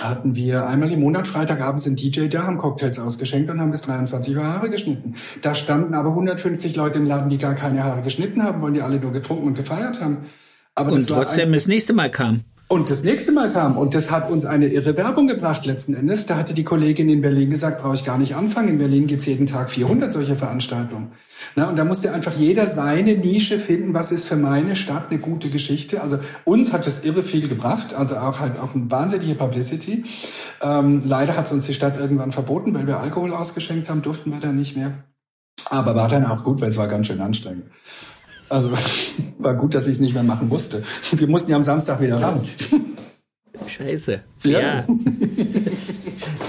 hatten wir einmal im Monat Freitagabends einen DJ da, haben Cocktails ausgeschenkt und haben bis 23 Uhr Haare geschnitten. Da standen aber 150 Leute im Laden, die gar keine Haare geschnitten haben, weil die alle nur getrunken und gefeiert haben. Aber und trotzdem das nächste Mal kam. Und das nächste Mal kam, und das hat uns eine irre Werbung gebracht letzten Endes, da hatte die Kollegin in Berlin gesagt, brauche ich gar nicht anfangen. In Berlin gibt's jeden Tag 400 solche Veranstaltungen. Na, und da musste einfach jeder seine Nische finden, was ist für meine Stadt eine gute Geschichte. Also uns hat das irre viel gebracht, also auch halt auch eine wahnsinnige Publicity. Ähm, leider hat uns die Stadt irgendwann verboten, weil wir Alkohol ausgeschenkt haben, durften wir dann nicht mehr. Aber war dann auch gut, weil es war ganz schön anstrengend. Also war gut, dass ich es nicht mehr machen musste. Wir mussten ja am Samstag wieder ran. Scheiße. Ja. ja.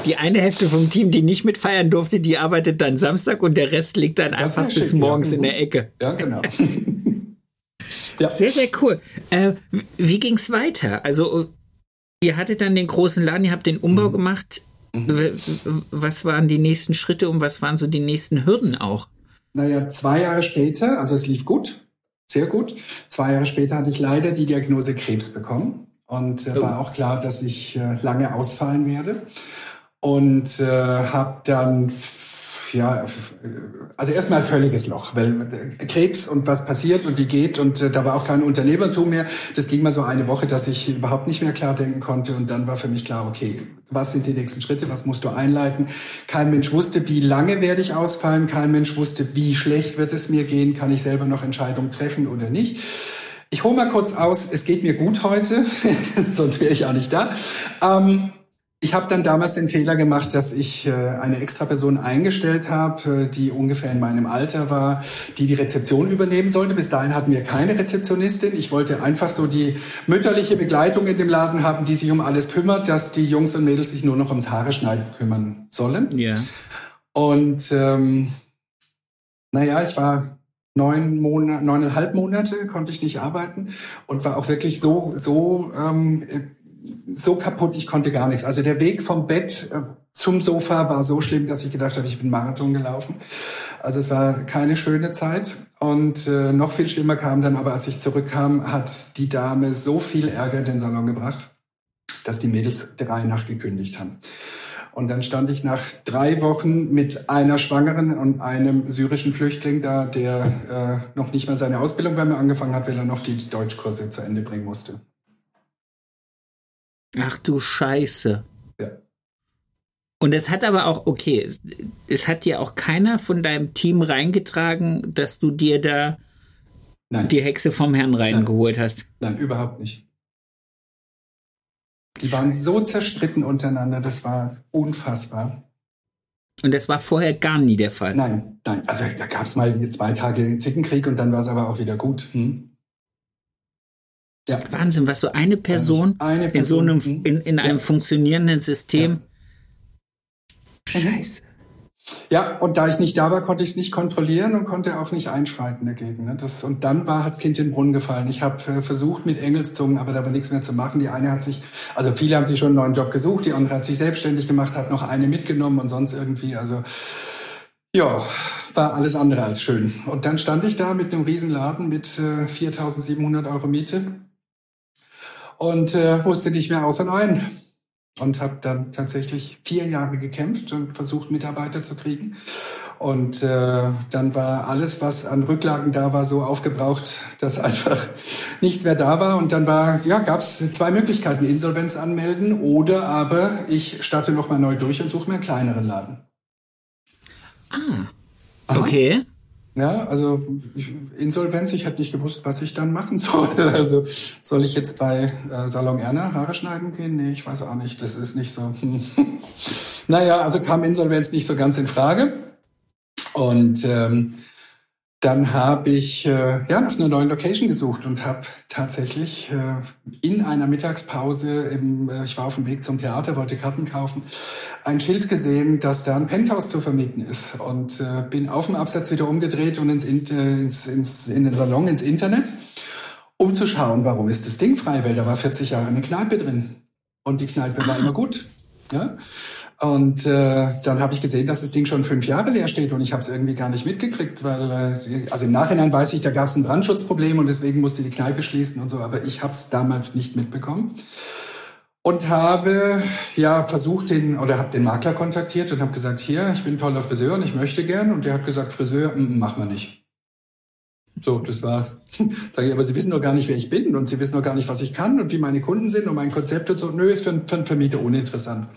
Die eine Hälfte vom Team, die nicht mitfeiern durfte, die arbeitet dann Samstag und der Rest liegt dann das einfach bis morgens in der Ecke. Ja, genau. ja. Sehr, sehr cool. Äh, wie ging's weiter? Also, ihr hattet dann den großen Laden, ihr habt den Umbau mhm. gemacht. Mhm. Was waren die nächsten Schritte und was waren so die nächsten Hürden auch? Naja, zwei Jahre später, also es lief gut sehr gut. Zwei Jahre später hatte ich leider die Diagnose Krebs bekommen und äh, oh. war auch klar, dass ich äh, lange ausfallen werde und äh, habe dann ja, also erstmal völliges Loch, weil Krebs und was passiert und wie geht und äh, da war auch kein Unternehmertum mehr. Das ging mal so eine Woche, dass ich überhaupt nicht mehr klar denken konnte und dann war für mich klar, okay, was sind die nächsten Schritte, was musst du einleiten? Kein Mensch wusste, wie lange werde ich ausfallen, kein Mensch wusste, wie schlecht wird es mir gehen, kann ich selber noch Entscheidungen treffen oder nicht. Ich hole mal kurz aus, es geht mir gut heute, sonst wäre ich auch nicht da. Ähm, ich habe dann damals den Fehler gemacht, dass ich äh, eine extra Person eingestellt habe, äh, die ungefähr in meinem Alter war, die die Rezeption übernehmen sollte. Bis dahin hatten wir keine Rezeptionistin. Ich wollte einfach so die mütterliche Begleitung in dem Laden haben, die sich um alles kümmert, dass die Jungs und Mädels sich nur noch ums Haare schneiden kümmern sollen. Ja. Und ähm, naja, ich war neun Monate, neuneinhalb Monate konnte ich nicht arbeiten und war auch wirklich so so ähm, so kaputt, ich konnte gar nichts. Also der Weg vom Bett äh, zum Sofa war so schlimm, dass ich gedacht habe, ich bin Marathon gelaufen. Also es war keine schöne Zeit. Und äh, noch viel schlimmer kam dann aber, als ich zurückkam, hat die Dame so viel Ärger in den Salon gebracht, dass die Mädels drei nachgekündigt haben. Und dann stand ich nach drei Wochen mit einer Schwangeren und einem syrischen Flüchtling da, der äh, noch nicht mal seine Ausbildung bei mir angefangen hat, weil er noch die Deutschkurse zu Ende bringen musste. Ach du Scheiße. Ja. Und es hat aber auch, okay, es hat dir auch keiner von deinem Team reingetragen, dass du dir da Nein. die Hexe vom Herrn reingeholt hast. Nein, überhaupt nicht. Die waren so zerstritten untereinander, das war unfassbar. Und das war vorher gar nie der Fall. Nein, nein. Also da gab es mal zwei Tage Zickenkrieg und dann war es aber auch wieder gut. Hm? Ja. Wahnsinn, was so eine Person, eine Person in so einem, mhm. in, in einem ja. funktionierenden System. Ja. Scheiße. Ja, und da ich nicht da war, konnte ich es nicht kontrollieren und konnte auch nicht einschreiten dagegen. Ne? Das, und dann war hat's Kind in den Brunnen gefallen. Ich habe äh, versucht mit Engelszungen, aber da war nichts mehr zu machen. Die eine hat sich, also viele haben sich schon einen neuen Job gesucht, die andere hat sich selbstständig gemacht, hat noch eine mitgenommen und sonst irgendwie, also ja, war alles andere als schön. Und dann stand ich da mit einem Riesenladen mit äh, 4.700 Euro Miete und äh, wusste nicht mehr außer neun und habe dann tatsächlich vier Jahre gekämpft und versucht, Mitarbeiter zu kriegen. Und äh, dann war alles, was an Rücklagen da war, so aufgebraucht, dass einfach nichts mehr da war. Und dann war, ja, gab es zwei Möglichkeiten: Insolvenz anmelden oder aber ich starte noch mal neu durch und suche mir einen kleineren Laden. Ah, okay. Ja, also Insolvenz, ich hatte nicht gewusst, was ich dann machen soll. Also soll ich jetzt bei äh, Salon Erna Haare schneiden gehen? Nee, ich weiß auch nicht. Das ist nicht so. Hm. naja, also kam Insolvenz nicht so ganz in Frage. Und ähm, dann habe ich äh, ja nach einer neuen Location gesucht und habe tatsächlich äh, in einer Mittagspause, im, äh, ich war auf dem Weg zum Theater, wollte Karten kaufen, ein Schild gesehen, dass da ein Penthouse zu vermieten ist und äh, bin auf dem Absatz wieder umgedreht und ins, äh, ins, ins, in den Salon, ins Internet, um zu schauen, warum ist das Ding frei, weil da war 40 Jahre eine Kneipe drin und die Kneipe war immer gut. Ja? Und äh, dann habe ich gesehen, dass das Ding schon fünf Jahre leer steht und ich habe es irgendwie gar nicht mitgekriegt, weil äh, also im Nachhinein weiß ich, da gab es ein Brandschutzproblem und deswegen musste die Kneipe schließen und so, aber ich habe es damals nicht mitbekommen und habe ja versucht den oder habe den Makler kontaktiert und habe gesagt, hier, ich bin toller Friseur und ich möchte gern und der hat gesagt, Friseur, m -m, machen wir nicht. So, das war's. Sag ich, aber Sie wissen doch gar nicht, wer ich bin und Sie wissen doch gar nicht, was ich kann und wie meine Kunden sind und mein Konzept und so. Nö, ist für, für einen Vermieter uninteressant.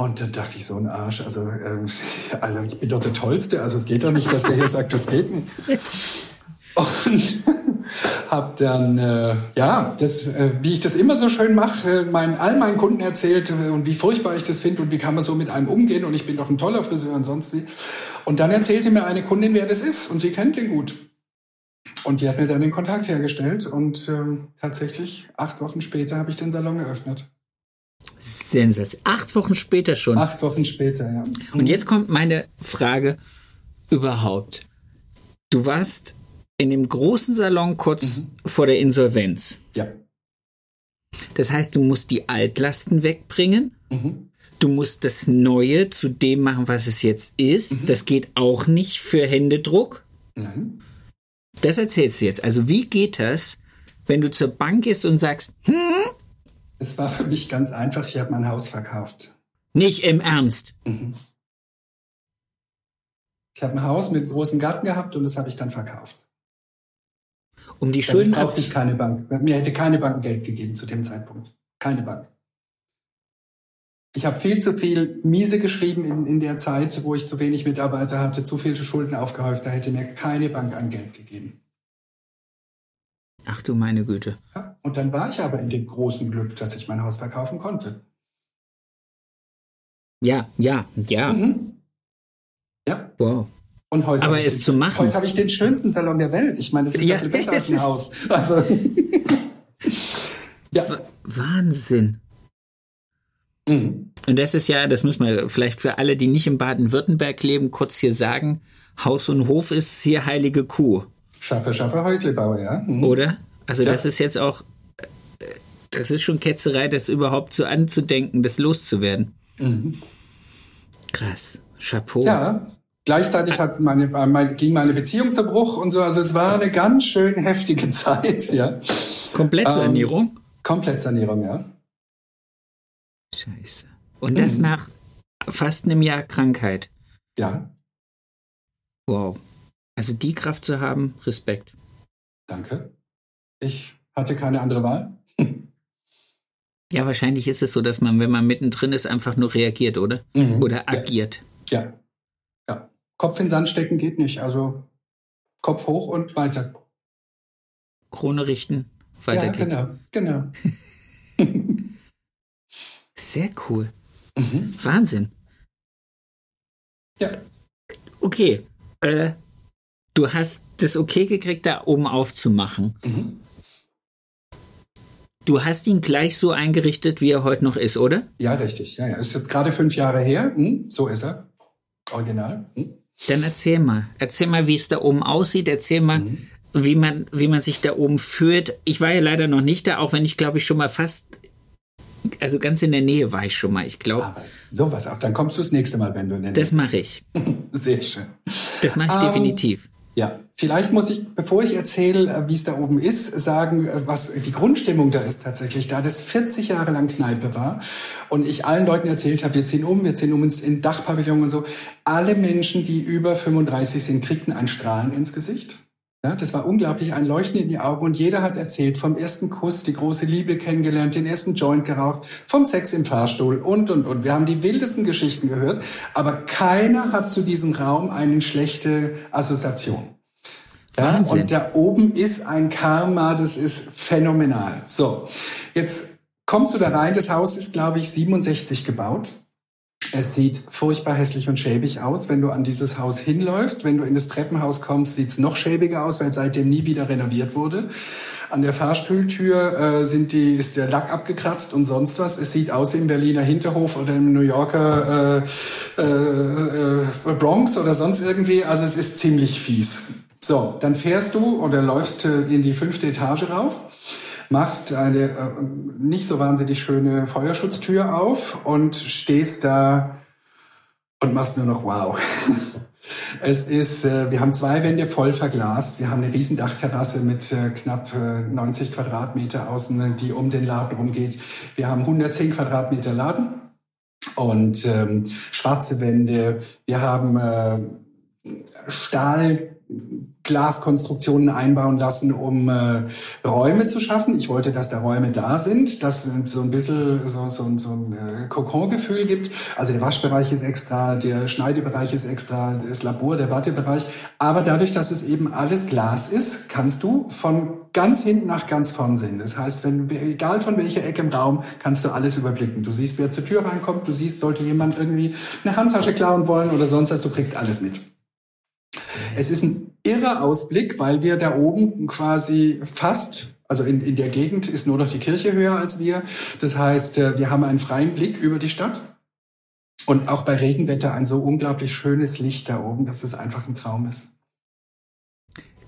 Und dann dachte ich so ein Arsch, also, ähm, also ich bin doch der Tollste, also es geht doch nicht, dass der hier sagt, das geht nicht. Und habe dann, äh, ja, das, äh, wie ich das immer so schön mache, äh, mein, all meinen Kunden erzählt äh, und wie furchtbar ich das finde und wie kann man so mit einem umgehen und ich bin doch ein toller Friseur und sonst wie. Und dann erzählte mir eine Kundin, wer das ist und sie kennt ihn gut. Und die hat mir dann den Kontakt hergestellt und äh, tatsächlich acht Wochen später habe ich den Salon eröffnet. Sensation. Acht Wochen später schon. Acht Wochen später, ja. Und jetzt kommt meine Frage überhaupt. Du warst in dem großen Salon kurz mhm. vor der Insolvenz. Ja. Das heißt, du musst die Altlasten wegbringen. Mhm. Du musst das Neue zu dem machen, was es jetzt ist. Mhm. Das geht auch nicht für Händedruck. Nein. Das erzählst du jetzt. Also wie geht das, wenn du zur Bank gehst und sagst, hm, es war für mich ganz einfach, ich habe mein Haus verkauft. Nicht im Ernst. Mhm. Ich habe ein Haus mit großem Garten gehabt und das habe ich dann verkauft. Um die Schulden brauchte ich keine Bank. Mir hätte keine Bank Geld gegeben zu dem Zeitpunkt. Keine Bank. Ich habe viel zu viel Miese geschrieben in, in der Zeit, wo ich zu wenig Mitarbeiter hatte, zu viele Schulden aufgehäuft. Da hätte mir keine Bank ein Geld gegeben. Ach du meine Güte. Ja, und dann war ich aber in dem großen Glück, dass ich mein Haus verkaufen konnte. Ja, ja, ja. Mhm. Ja. Wow. Und heute aber es den, zu machen. Heute habe ich den schönsten Salon der Welt. Ich meine, das ist ja viel besser als ein Haus. Also, ja. Wahnsinn. Mhm. Und das ist ja, das muss man vielleicht für alle, die nicht in Baden-Württemberg leben, kurz hier sagen. Haus und Hof ist hier heilige Kuh. Schaffe, schaffe, Häuslebauer, ja. Mhm. Oder? Also ja. das ist jetzt auch, das ist schon Ketzerei, das überhaupt so anzudenken, das loszuwerden. Mhm. Krass. Chapeau. Ja, gleichzeitig hat meine, meine, ging meine Beziehung zu Bruch und so. Also es war eine ganz schön heftige Zeit, ja. Komplettsanierung? Ähm, Komplettsanierung, ja. Scheiße. Und das mhm. nach fast einem Jahr Krankheit. Ja. Wow. Also die Kraft zu haben, Respekt. Danke. Ich hatte keine andere Wahl. ja, wahrscheinlich ist es so, dass man, wenn man mittendrin ist, einfach nur reagiert, oder? Mhm. Oder agiert. Ja. ja. ja. Kopf in Sand stecken geht nicht. Also Kopf hoch und weiter. Krone richten, weiter ja, geht's. Genau, genau. Sehr cool. Mhm. Wahnsinn. Ja. Okay. Äh, du hast das okay gekriegt, da oben aufzumachen. Mhm. Du hast ihn gleich so eingerichtet, wie er heute noch ist, oder? Ja, richtig. Ja, ja. Ist jetzt gerade fünf Jahre her. Hm, so ist er. Original. Hm. Dann erzähl mal. Erzähl mal, wie es da oben aussieht. Erzähl mal, mhm. wie man, wie man sich da oben führt. Ich war ja leider noch nicht da, auch wenn ich glaube ich schon mal fast, also ganz in der Nähe war ich schon mal. Ich glaube. Aber sowas auch. Dann kommst du das nächste Mal, wenn du in der Nähe Das mache ich. Sehr schön. Das mache ich um, ähm, definitiv. Ja, vielleicht muss ich, bevor ich erzähle, äh, wie es da oben ist, sagen, äh, was die Grundstimmung da ist tatsächlich. Da das 40 Jahre lang Kneipe war und ich allen Leuten erzählt habe, wir ziehen um, wir ziehen um ins in Dachpavillon und so. Alle Menschen, die über 35 sind, kriegten ein Strahlen ins Gesicht. Ja, das war unglaublich, ein Leuchten in die Augen und jeder hat erzählt vom ersten Kuss, die große Liebe kennengelernt, den ersten Joint geraucht, vom Sex im Fahrstuhl und, und, und. Wir haben die wildesten Geschichten gehört, aber keiner hat zu diesem Raum eine schlechte Assoziation. Ja, und da oben ist ein Karma, das ist phänomenal. So, jetzt kommst du da rein, das Haus ist, glaube ich, 67 gebaut. Es sieht furchtbar hässlich und schäbig aus, wenn du an dieses Haus hinläufst. Wenn du in das Treppenhaus kommst, sieht es noch schäbiger aus, weil seitdem nie wieder renoviert wurde. An der Fahrstuhltür äh, sind die, ist der Lack abgekratzt und sonst was. Es sieht aus wie im Berliner Hinterhof oder im New Yorker äh, äh, äh, Bronx oder sonst irgendwie. Also es ist ziemlich fies. So, dann fährst du oder läufst äh, in die fünfte Etage rauf machst eine äh, nicht so wahnsinnig schöne Feuerschutztür auf und stehst da und machst nur noch wow. Es ist, äh, wir haben zwei Wände voll verglast. Wir haben eine riesen Dachterrasse mit äh, knapp äh, 90 Quadratmeter außen, die um den Laden rumgeht. Wir haben 110 Quadratmeter Laden und ähm, schwarze Wände. Wir haben äh, Stahl Glaskonstruktionen einbauen lassen, um äh, Räume zu schaffen. Ich wollte, dass da Räume da sind, dass es so ein bisschen so, so, so ein äh, Kokon-Gefühl gibt. Also der Waschbereich ist extra, der Schneidebereich ist extra, das Labor, der Wartebereich. Aber dadurch, dass es eben alles Glas ist, kannst du von ganz hinten nach ganz vorn sehen. Das heißt, wenn egal von welcher Ecke im Raum, kannst du alles überblicken. Du siehst, wer zur Tür reinkommt, du siehst, sollte jemand irgendwie eine Handtasche klauen wollen oder sonst was, du kriegst alles mit. Es ist ein irrer Ausblick, weil wir da oben quasi fast also in, in der Gegend ist nur noch die Kirche höher als wir. Das heißt, äh, wir haben einen freien Blick über die Stadt. Und auch bei Regenwetter ein so unglaublich schönes Licht da oben, dass es einfach ein Traum ist.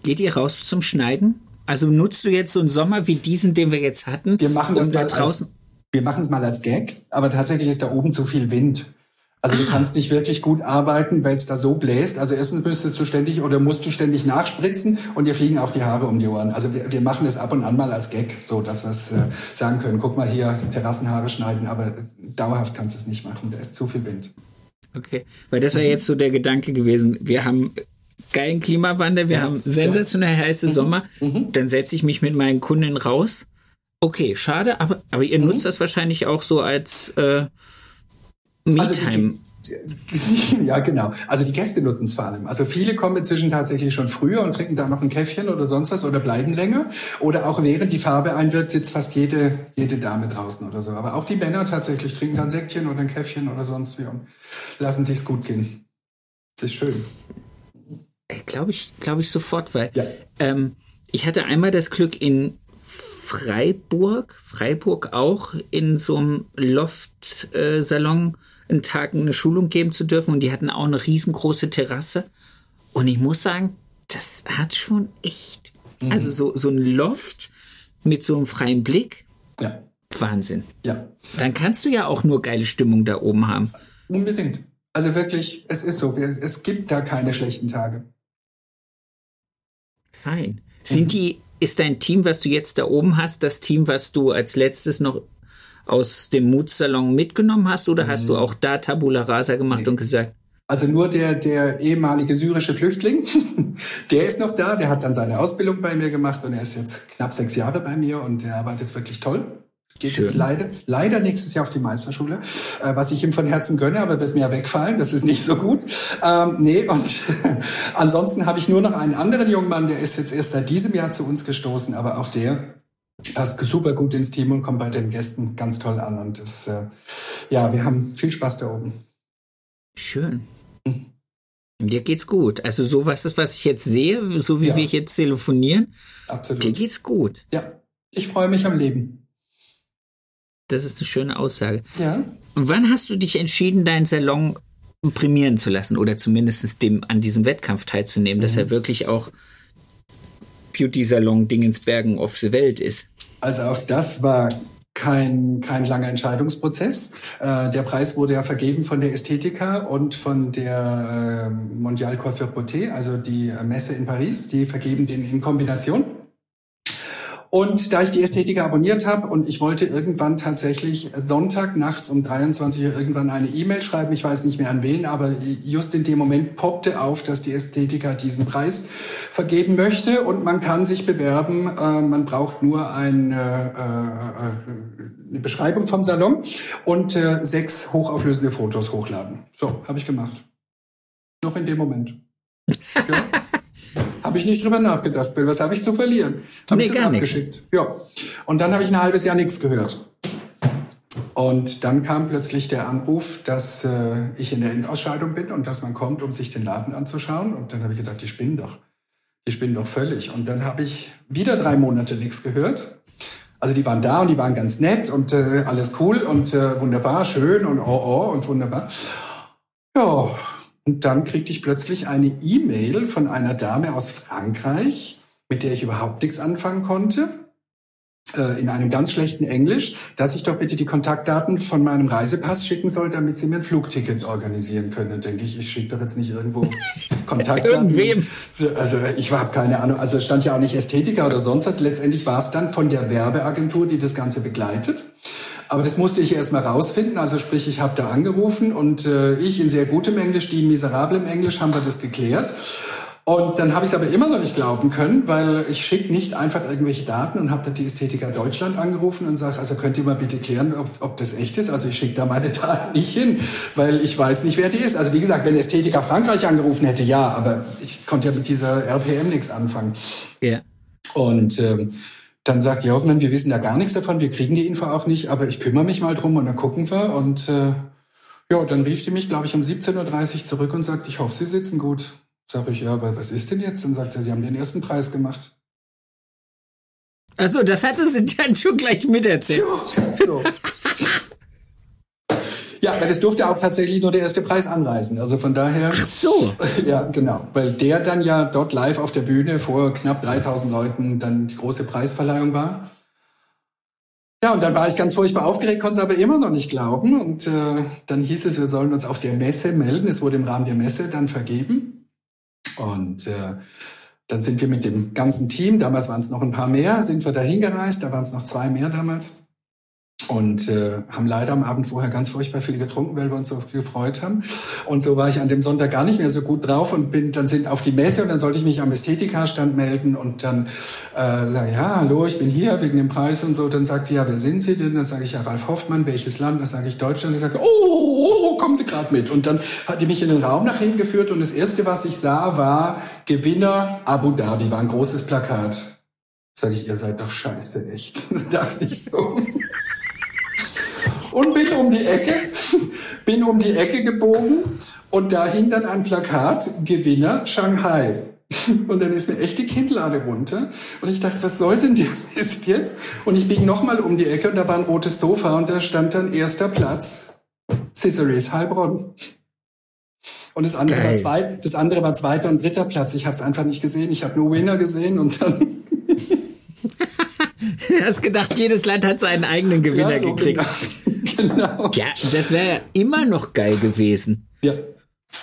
Geht ihr raus zum Schneiden? Also nutzt du jetzt so einen Sommer wie diesen, den wir jetzt hatten? Wir machen das mal draußen. Als, wir machen es mal als Gag, aber tatsächlich ist da oben zu viel Wind. Also du kannst nicht wirklich gut arbeiten, weil es da so bläst. Also erstens müsstest du ständig oder musst du ständig nachspritzen und dir fliegen auch die Haare um die Ohren. Also wir, wir machen es ab und an mal als Gag, so dass wir es äh, sagen können. Guck mal hier, Terrassenhaare schneiden, aber dauerhaft kannst du es nicht machen. Da ist zu viel Wind. Okay, weil das wäre jetzt so der Gedanke gewesen. Wir haben geilen Klimawandel, wir ja. haben sensationell heiße mhm. Sommer. Mhm. Dann setze ich mich mit meinen Kunden raus. Okay, schade, aber, aber ihr mhm. nutzt das wahrscheinlich auch so als äh, Me-Time. Also ja, genau. Also die Gäste nutzen es vor allem. Also viele kommen inzwischen tatsächlich schon früher und trinken da noch ein Käffchen oder sonst was oder bleiben länger. Oder auch während die Farbe einwirkt, sitzt fast jede, jede Dame draußen oder so. Aber auch die Männer tatsächlich kriegen dann Säckchen oder ein Käffchen oder sonst wie und lassen sich's gut gehen. Das ist schön. Glaube ich, glaube ich sofort, weil ja. ähm, ich hatte einmal das Glück in Freiburg, Freiburg auch in so einem Loft-Salon einen Tag eine Schulung geben zu dürfen und die hatten auch eine riesengroße Terrasse. Und ich muss sagen, das hat schon echt, mhm. also so, so ein Loft mit so einem freien Blick. Ja. Wahnsinn. Ja. Dann kannst du ja auch nur geile Stimmung da oben haben. Unbedingt. Also wirklich, es ist so. Es gibt da keine schlechten Tage. Fein. Sind mhm. die ist dein Team, was du jetzt da oben hast, das Team, was du als letztes noch aus dem Mutsalon mitgenommen hast oder hast du mhm. auch da Tabula Rasa gemacht nee. und gesagt? Also nur der, der ehemalige syrische Flüchtling, der ist noch da, der hat dann seine Ausbildung bei mir gemacht und er ist jetzt knapp sechs Jahre bei mir und der arbeitet wirklich toll. Geht Schön. jetzt leider, leider nächstes Jahr auf die Meisterschule, äh, was ich ihm von Herzen gönne, aber wird mir ja wegfallen. Das ist nicht so gut. Ähm, nee, und ansonsten habe ich nur noch einen anderen jungen Mann, der ist jetzt erst seit diesem Jahr zu uns gestoßen, aber auch der passt super gut ins Team und kommt bei den Gästen ganz toll an. Und das, äh, ja, wir haben viel Spaß da oben. Schön. Mhm. Dir geht's gut. Also so was ist, was ich jetzt sehe, so wie ja. wir jetzt telefonieren. Absolut. Dir geht's gut. Ja, ich freue mich am Leben. das ist eine schöne Aussage. Ja. Wann hast du dich entschieden, deinen Salon prämieren zu lassen oder zumindest dem, an diesem Wettkampf teilzunehmen, mhm. dass er wirklich auch Beauty-Salon Dingensbergen auf der Welt ist? Also auch das war kein, kein langer Entscheidungsprozess. Äh, der Preis wurde ja vergeben von der Ästhetika und von der äh, Mondial Coiffure Beauté, also die Messe in Paris. Die vergeben den in Kombination. Und da ich die Ästhetiker abonniert habe und ich wollte irgendwann tatsächlich Sonntag nachts um 23 Uhr irgendwann eine E-Mail schreiben, ich weiß nicht mehr an wen, aber just in dem Moment poppte auf, dass die Ästhetiker diesen Preis vergeben möchte und man kann sich bewerben. Äh, man braucht nur eine, äh, äh, eine Beschreibung vom Salon und äh, sechs hochauflösende Fotos hochladen. So, habe ich gemacht. Noch in dem Moment. Ja. Habe ich nicht drüber nachgedacht, weil was habe ich zu verlieren? Habe nee, ich das abgeschickt. Nix. Ja. Und dann habe ich ein halbes Jahr nichts gehört. Und dann kam plötzlich der Anruf, dass äh, ich in der Endausscheidung bin und dass man kommt, um sich den Laden anzuschauen. Und dann habe ich gedacht, die spinnen doch. Die spinnen doch völlig. Und dann habe ich wieder drei Monate nichts gehört. Also die waren da und die waren ganz nett und äh, alles cool und äh, wunderbar, schön und oh oh und wunderbar. Ja, und dann kriegte ich plötzlich eine E-Mail von einer Dame aus Frankreich, mit der ich überhaupt nichts anfangen konnte, äh, in einem ganz schlechten Englisch, dass ich doch bitte die Kontaktdaten von meinem Reisepass schicken soll, damit sie mir ein Flugticket organisieren können. Denke ich, ich schicke doch jetzt nicht irgendwo Kontaktdaten. Irgendwem. Also ich habe keine Ahnung. Also es stand ja auch nicht Ästhetiker oder sonst was. Letztendlich war es dann von der Werbeagentur, die das Ganze begleitet. Aber das musste ich erst mal rausfinden. Also sprich, ich habe da angerufen und äh, ich in sehr gutem Englisch, die in miserablem Englisch haben wir das geklärt. Und dann habe ich es aber immer noch nicht glauben können, weil ich schicke nicht einfach irgendwelche Daten und habe dann die Ästhetiker Deutschland angerufen und sage, also könnt ihr mal bitte klären, ob, ob das echt ist. Also ich schicke da meine Daten nicht hin, weil ich weiß nicht, wer die ist. Also wie gesagt, wenn Ästhetiker Frankreich angerufen hätte, ja, aber ich konnte ja mit dieser RPM nichts anfangen. Ja. Yeah. Und ähm, dann sagt die Hoffmann, wir wissen da gar nichts davon, wir kriegen die Info auch nicht, aber ich kümmere mich mal drum und dann gucken wir. Und äh, ja, dann rief die mich, glaube ich, um 17.30 Uhr zurück und sagt, ich hoffe, Sie sitzen gut. Sag ich, ja, was ist denn jetzt? Und sagt sie, Sie haben den ersten Preis gemacht. Also, das hatte sie dann schon gleich miterzählt. Ja, so. Ja, das durfte auch tatsächlich nur der erste Preis anreisen. Also von daher. Ach so. Ja, genau. Weil der dann ja dort live auf der Bühne vor knapp 3000 Leuten dann die große Preisverleihung war. Ja, und dann war ich ganz furchtbar aufgeregt, konnte es aber immer noch nicht glauben. Und äh, dann hieß es, wir sollen uns auf der Messe melden. Es wurde im Rahmen der Messe dann vergeben. Und äh, dann sind wir mit dem ganzen Team, damals waren es noch ein paar mehr, sind wir da hingereist. Da waren es noch zwei mehr damals und äh, haben leider am Abend vorher ganz furchtbar viel getrunken, weil wir uns so gefreut haben. Und so war ich an dem Sonntag gar nicht mehr so gut drauf und bin dann sind auf die Messe und dann sollte ich mich am Ästhetikerstand melden und dann äh, sage ja hallo, ich bin hier wegen dem Preis und so. Dann sagt die ja, wer sind Sie denn? Dann sage ich ja Ralf Hoffmann, welches Land? Dann sage ich Deutschland. Ich sage oh, oh, oh kommen Sie gerade mit. Und dann hat die mich in den Raum nach hinten geführt und das erste, was ich sah, war Gewinner Abu Dhabi, war ein großes Plakat. Sag ich, ihr seid doch scheiße, echt. dachte ich so und bin um die Ecke, bin um die Ecke gebogen und da hing dann ein Plakat, Gewinner Shanghai. Und dann ist mir echt die Kinnlade runter. Und ich dachte, was soll denn der Mist jetzt? Und ich biege nochmal um die Ecke und da war ein rotes Sofa und da stand dann erster Platz, Ciceres Heilbronn. Und das andere, war zwei, das andere war zweiter und dritter Platz. Ich habe es einfach nicht gesehen. Ich habe nur Winner gesehen und dann Du hast gedacht, jedes Land hat seinen eigenen Gewinner ja, so gekriegt. Genau. Genau. Ja, das wäre immer noch geil gewesen. Ja.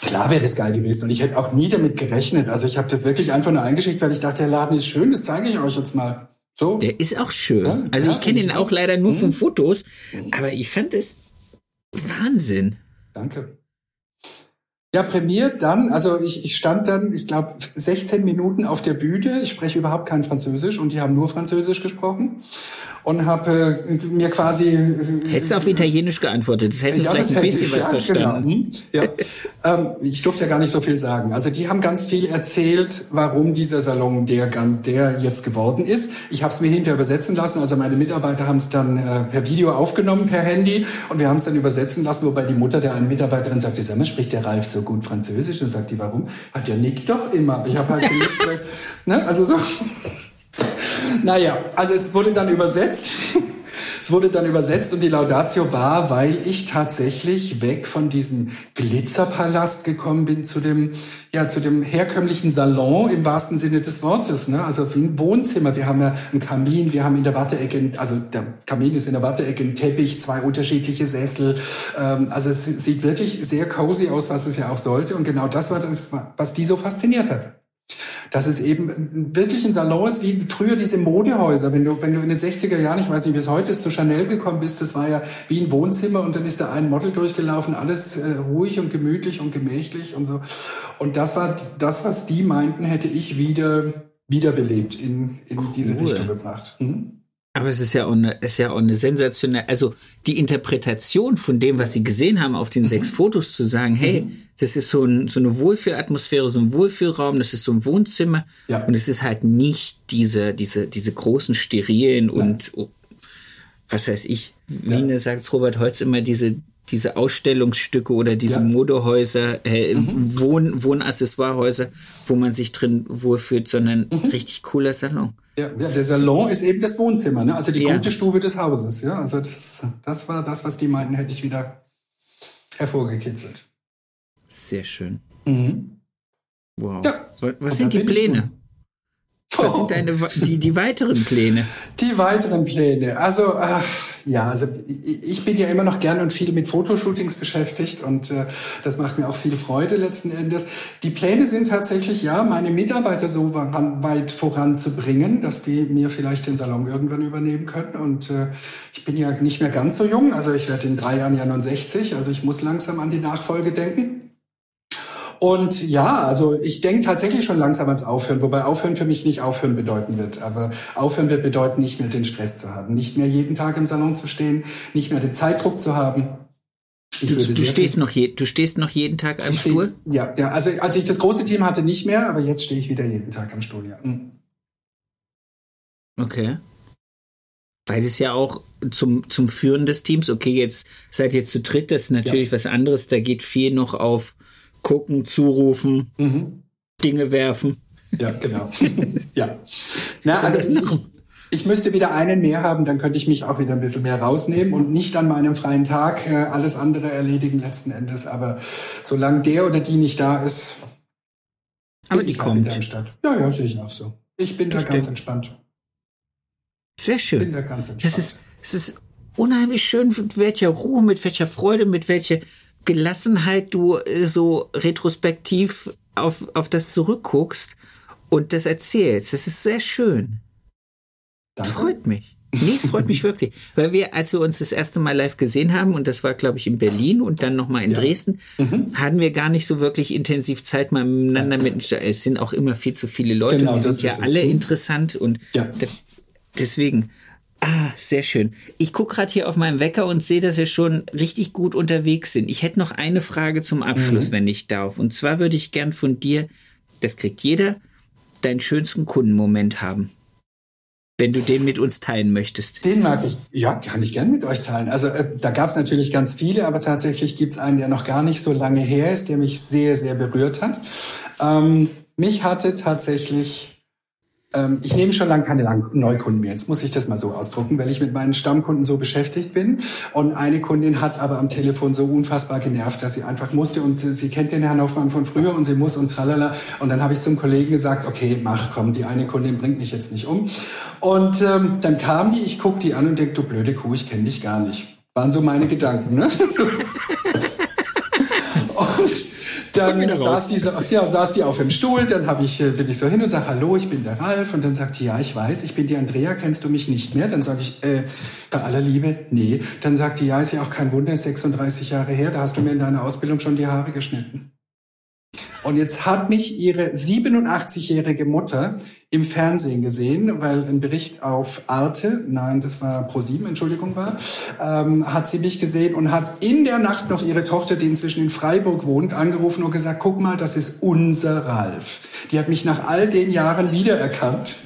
Klar wäre das geil gewesen und ich hätte auch nie damit gerechnet. Also ich habe das wirklich einfach nur eingeschickt, weil ich dachte, der Laden ist schön, das zeige ich euch jetzt mal. So. Der ist auch schön. Ja, also ja, ich kenne ihn auch leider nur mhm. von Fotos, aber ich fand es Wahnsinn. Danke. Ja, prämiert dann, also ich, ich stand dann, ich glaube, 16 Minuten auf der Bühne. Ich spreche überhaupt kein Französisch und die haben nur Französisch gesprochen und habe äh, mir quasi. Äh, Hättest du auf Italienisch geantwortet, das hätten ja, vielleicht ein bisschen ich, was ja, verstanden. Genau. Ja. ähm, ich durfte ja gar nicht so viel sagen. Also die haben ganz viel erzählt, warum dieser Salon der, der jetzt geworden ist. Ich habe es mir hinterher übersetzen lassen. Also meine Mitarbeiter haben es dann äh, per Video aufgenommen, per Handy und wir haben es dann übersetzen lassen, wobei die Mutter der einen Mitarbeiterin sagte, sag mal, spricht der Ralf so gut Französisch? Und sagt die, warum? Hat der Nick doch immer. Ich habe halt genickt, ne? Also so. Naja, also es wurde dann übersetzt. Es wurde dann übersetzt und die Laudatio war, weil ich tatsächlich weg von diesem Glitzerpalast gekommen bin zu dem, ja, zu dem herkömmlichen Salon im wahrsten Sinne des Wortes, ne? Also wie ein Wohnzimmer. Wir haben ja einen Kamin, wir haben in der Warteecke, also der Kamin ist in der Warteecke ein Teppich, zwei unterschiedliche Sessel. Ähm, also es sieht wirklich sehr cozy aus, was es ja auch sollte. Und genau das war das, was die so fasziniert hat dass es eben wirklich ein Salon ist, wie früher diese Modehäuser. Wenn du, wenn du in den 60er Jahren, ich weiß nicht, wie es heute ist, zu Chanel gekommen bist, das war ja wie ein Wohnzimmer und dann ist da ein Model durchgelaufen, alles äh, ruhig und gemütlich und gemächlich und so. Und das war das, was die meinten, hätte ich wieder wiederbelebt in, in cool. diese Richtung gebracht. Mhm. Aber es ist ja auch eine, ist ja auch eine sensationelle, also die Interpretation von dem, was sie gesehen haben auf den mhm. sechs Fotos, zu sagen, hey, mhm. das ist so, ein, so eine Wohlfühlatmosphäre, so ein Wohlfühlraum, das ist so ein Wohnzimmer. Ja. Und es ist halt nicht diese, diese, diese großen sterilen und, oh, was weiß ich, wie ja. sagt Robert Holz immer, diese, diese Ausstellungsstücke oder diese ja. Modehäuser, äh, mhm. Wohn, Wohnaccessoirehäuser, wo man sich drin wohlfühlt, sondern mhm. richtig cooler Salon. Ja, der Salon ist eben das Wohnzimmer, ne? also die ja. gute Stube des Hauses. Ja, also das, das war das, was die meinten, hätte ich wieder hervorgekitzelt. Sehr schön. Mhm. Wow. Ja. Was sind die Pläne? Was sind deine die, die weiteren Pläne? Die weiteren Pläne. Also ach, ja, also ich bin ja immer noch gern und viel mit Fotoshootings beschäftigt und äh, das macht mir auch viel Freude letzten Endes. Die Pläne sind tatsächlich ja, meine Mitarbeiter so weit voranzubringen, dass die mir vielleicht den Salon irgendwann übernehmen können. Und äh, ich bin ja nicht mehr ganz so jung, also ich werde in drei Jahren ja 69, also ich muss langsam an die Nachfolge denken. Und ja, also ich denke tatsächlich schon langsam ans Aufhören, wobei Aufhören für mich nicht Aufhören bedeuten wird. Aber Aufhören wird bedeuten, nicht mehr den Stress zu haben, nicht mehr jeden Tag im Salon zu stehen, nicht mehr den Zeitdruck zu haben. Du, du, stehst noch je, du stehst noch jeden Tag am steh, Stuhl? Ja, ja, also als ich das große Team hatte, nicht mehr, aber jetzt stehe ich wieder jeden Tag am Stuhl, ja. Mhm. Okay. Weil es ja auch zum, zum Führen des Teams, okay, jetzt seid ihr zu dritt, das ist natürlich ja. was anderes, da geht viel noch auf gucken, zurufen, mhm. Dinge werfen. Ja, genau. ja. Na, also ich, ich müsste wieder einen mehr haben, dann könnte ich mich auch wieder ein bisschen mehr rausnehmen und nicht an meinem freien Tag äh, alles andere erledigen letzten Endes. Aber solange der oder die nicht da ist, aber die kommt. Ja, ja, sehe ich auch so. Ich bin das da ganz entspannt. Sehr schön. Bin da ganz entspannt. Das ist, das ist unheimlich schön, mit welcher Ruhe, mit welcher Freude, mit welcher Gelassenheit du äh, so retrospektiv auf, auf das zurückguckst und das erzählst. Das ist sehr schön. Danke. Das freut mich. Nee, es freut mich wirklich. Weil wir, als wir uns das erste Mal live gesehen haben, und das war, glaube ich, in Berlin und dann nochmal in ja. Dresden, mhm. hatten wir gar nicht so wirklich intensiv Zeit mal miteinander ja. mit. Es sind auch immer viel zu viele Leute, genau, die sind ja alle es. Mhm. interessant und ja. deswegen. Ah, sehr schön. Ich gucke gerade hier auf meinen Wecker und sehe, dass wir schon richtig gut unterwegs sind. Ich hätte noch eine Frage zum Abschluss, mhm. wenn ich darf. Und zwar würde ich gern von dir, das kriegt jeder, deinen schönsten Kundenmoment haben. Wenn du den mit uns teilen möchtest. Den mag ich, ja, kann ich gern mit euch teilen. Also äh, da gab es natürlich ganz viele, aber tatsächlich gibt es einen, der noch gar nicht so lange her ist, der mich sehr, sehr berührt hat. Ähm, mich hatte tatsächlich ähm, ich nehme schon lange keine Neukunden mehr. Jetzt muss ich das mal so ausdrucken, weil ich mit meinen Stammkunden so beschäftigt bin. Und eine Kundin hat aber am Telefon so unfassbar genervt, dass sie einfach musste und sie, sie kennt den Herrn Hoffmann von früher und sie muss und tralala. Und dann habe ich zum Kollegen gesagt, okay, mach, komm, die eine Kundin bringt mich jetzt nicht um. Und ähm, dann kam die, ich guck die an und denk, du blöde Kuh, ich kenne dich gar nicht. Waren so meine Gedanken. Ne? dann saß die, so, ja, saß die auf dem Stuhl, dann hab ich, äh, bin ich so hin und sage, hallo, ich bin der Ralf. Und dann sagt die, ja, ich weiß, ich bin die Andrea, kennst du mich nicht mehr? Dann sage ich, äh, bei aller Liebe, nee. Dann sagt die, ja, ist ja auch kein Wunder, ist 36 Jahre her, da hast du mir in deiner Ausbildung schon die Haare geschnitten. Und jetzt hat mich ihre 87-jährige Mutter im Fernsehen gesehen, weil ein Bericht auf Arte, nein, das war ProSieben, Entschuldigung war, ähm, hat sie mich gesehen und hat in der Nacht noch ihre Tochter, die inzwischen in Freiburg wohnt, angerufen und gesagt, guck mal, das ist unser Ralf. Die hat mich nach all den Jahren wiedererkannt.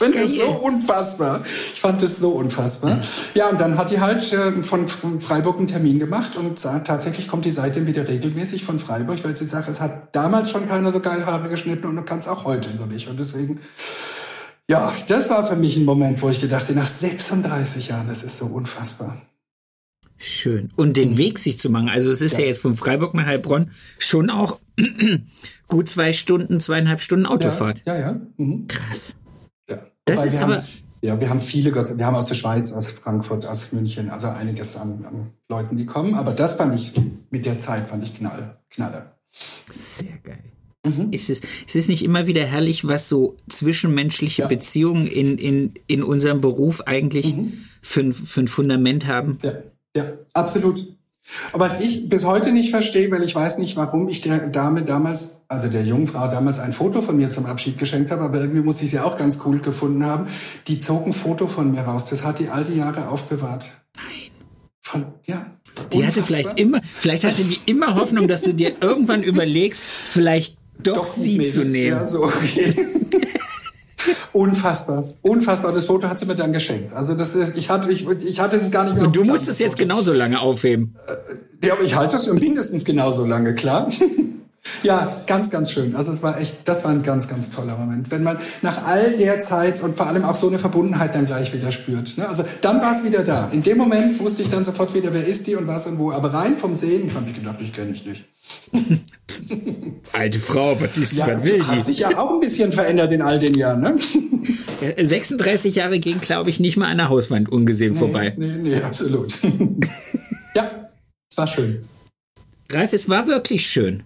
Ich finde das so unfassbar. Ich fand das so unfassbar. Ja, und dann hat die halt äh, von Freiburg einen Termin gemacht und sagt, tatsächlich kommt die seitdem wieder regelmäßig von Freiburg, weil sie sagt, es hat damals schon keiner so geil Haare geschnitten und du kannst auch heute noch nicht. Und deswegen, Ja, das war für mich ein Moment, wo ich gedacht nach 36 Jahren, das ist so unfassbar. Schön. Und den. Weg sich zu machen. Also es ist ja, ja jetzt von Freiburg nach Heilbronn schon auch gut zwei Stunden, zweieinhalb Stunden Autofahrt. Ja, ja. ja. Mhm. Krass. Ja. Das ist aber... Haben, ja, wir haben viele, Gott wir haben aus der Schweiz, aus Frankfurt, aus München, also einiges an, an Leuten, die kommen. Aber das fand ich, mit der Zeit fand ich knall, knalle. Sehr geil. Mhm. Ist es, ist es nicht immer wieder herrlich, was so zwischenmenschliche ja. Beziehungen in, in, in unserem Beruf eigentlich mhm. für, für ein Fundament haben? Ja, ja, absolut. Aber was ich bis heute nicht verstehe, weil ich weiß nicht, warum ich der Dame damals, also der jungen Frau damals ein Foto von mir zum Abschied geschenkt habe, aber irgendwie muss ich sie auch ganz cool gefunden haben. Die zog ein Foto von mir raus. Das hat die all die Jahre aufbewahrt. Nein. Von, ja. Die unfassbar. hatte vielleicht immer, vielleicht hatte die immer Hoffnung, dass du dir irgendwann überlegst, vielleicht doch, doch sie zu nehmen. Ja, so, okay. Unfassbar, unfassbar. Das Foto hat sie mir dann geschenkt. Also das, ich hatte, ich, ich hatte es gar nicht mehr. Und du musst es jetzt genauso lange aufheben. Äh, ja, aber ich halte das mindestens genauso lange, klar. Ja, ganz, ganz schön. Also es war echt, das war ein ganz, ganz toller Moment. Wenn man nach all der Zeit und vor allem auch so eine Verbundenheit dann gleich wieder spürt. Ne? Also dann war es wieder da. In dem Moment wusste ich dann sofort wieder, wer ist die und was und wo. Aber rein vom Sehen habe ich gedacht, ich kenne ich nicht. Alte Frau, was, ist, ja, was will die? Hat sich ja auch ein bisschen verändert in all den Jahren, ne? 36 Jahre gehen, glaube ich, nicht mal an der Hauswand ungesehen nee, vorbei. Nee, nee, absolut. ja, es war schön. Ralf, es war wirklich schön.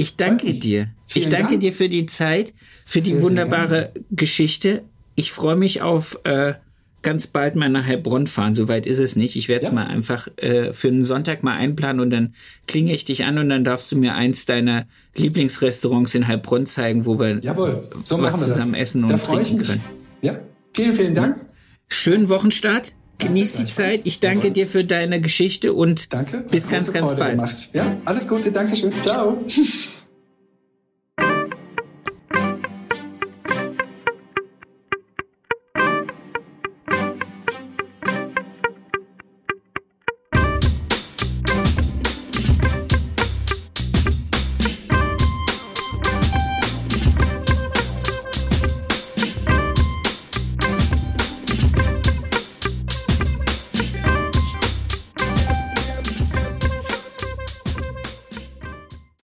Ich danke Wirklich? dir. Vielen ich danke Dank. dir für die Zeit, für sehr, die wunderbare Geschichte. Ich freue mich auf äh, ganz bald mal nach Heilbronn fahren. Soweit ist es nicht. Ich werde es ja. mal einfach äh, für einen Sonntag mal einplanen und dann klinge ich dich an und dann darfst du mir eins deiner Lieblingsrestaurants in Heilbronn zeigen, wo wir Jawohl, so was zusammen das. essen und da trinken können. Ja, vielen, vielen Dank. Schönen Wochenstart. Genieß die Zeit. Ich danke dir für deine Geschichte und danke. bis ganz, ganz bald. Gemacht. Ja, alles Gute. Dankeschön. Ciao.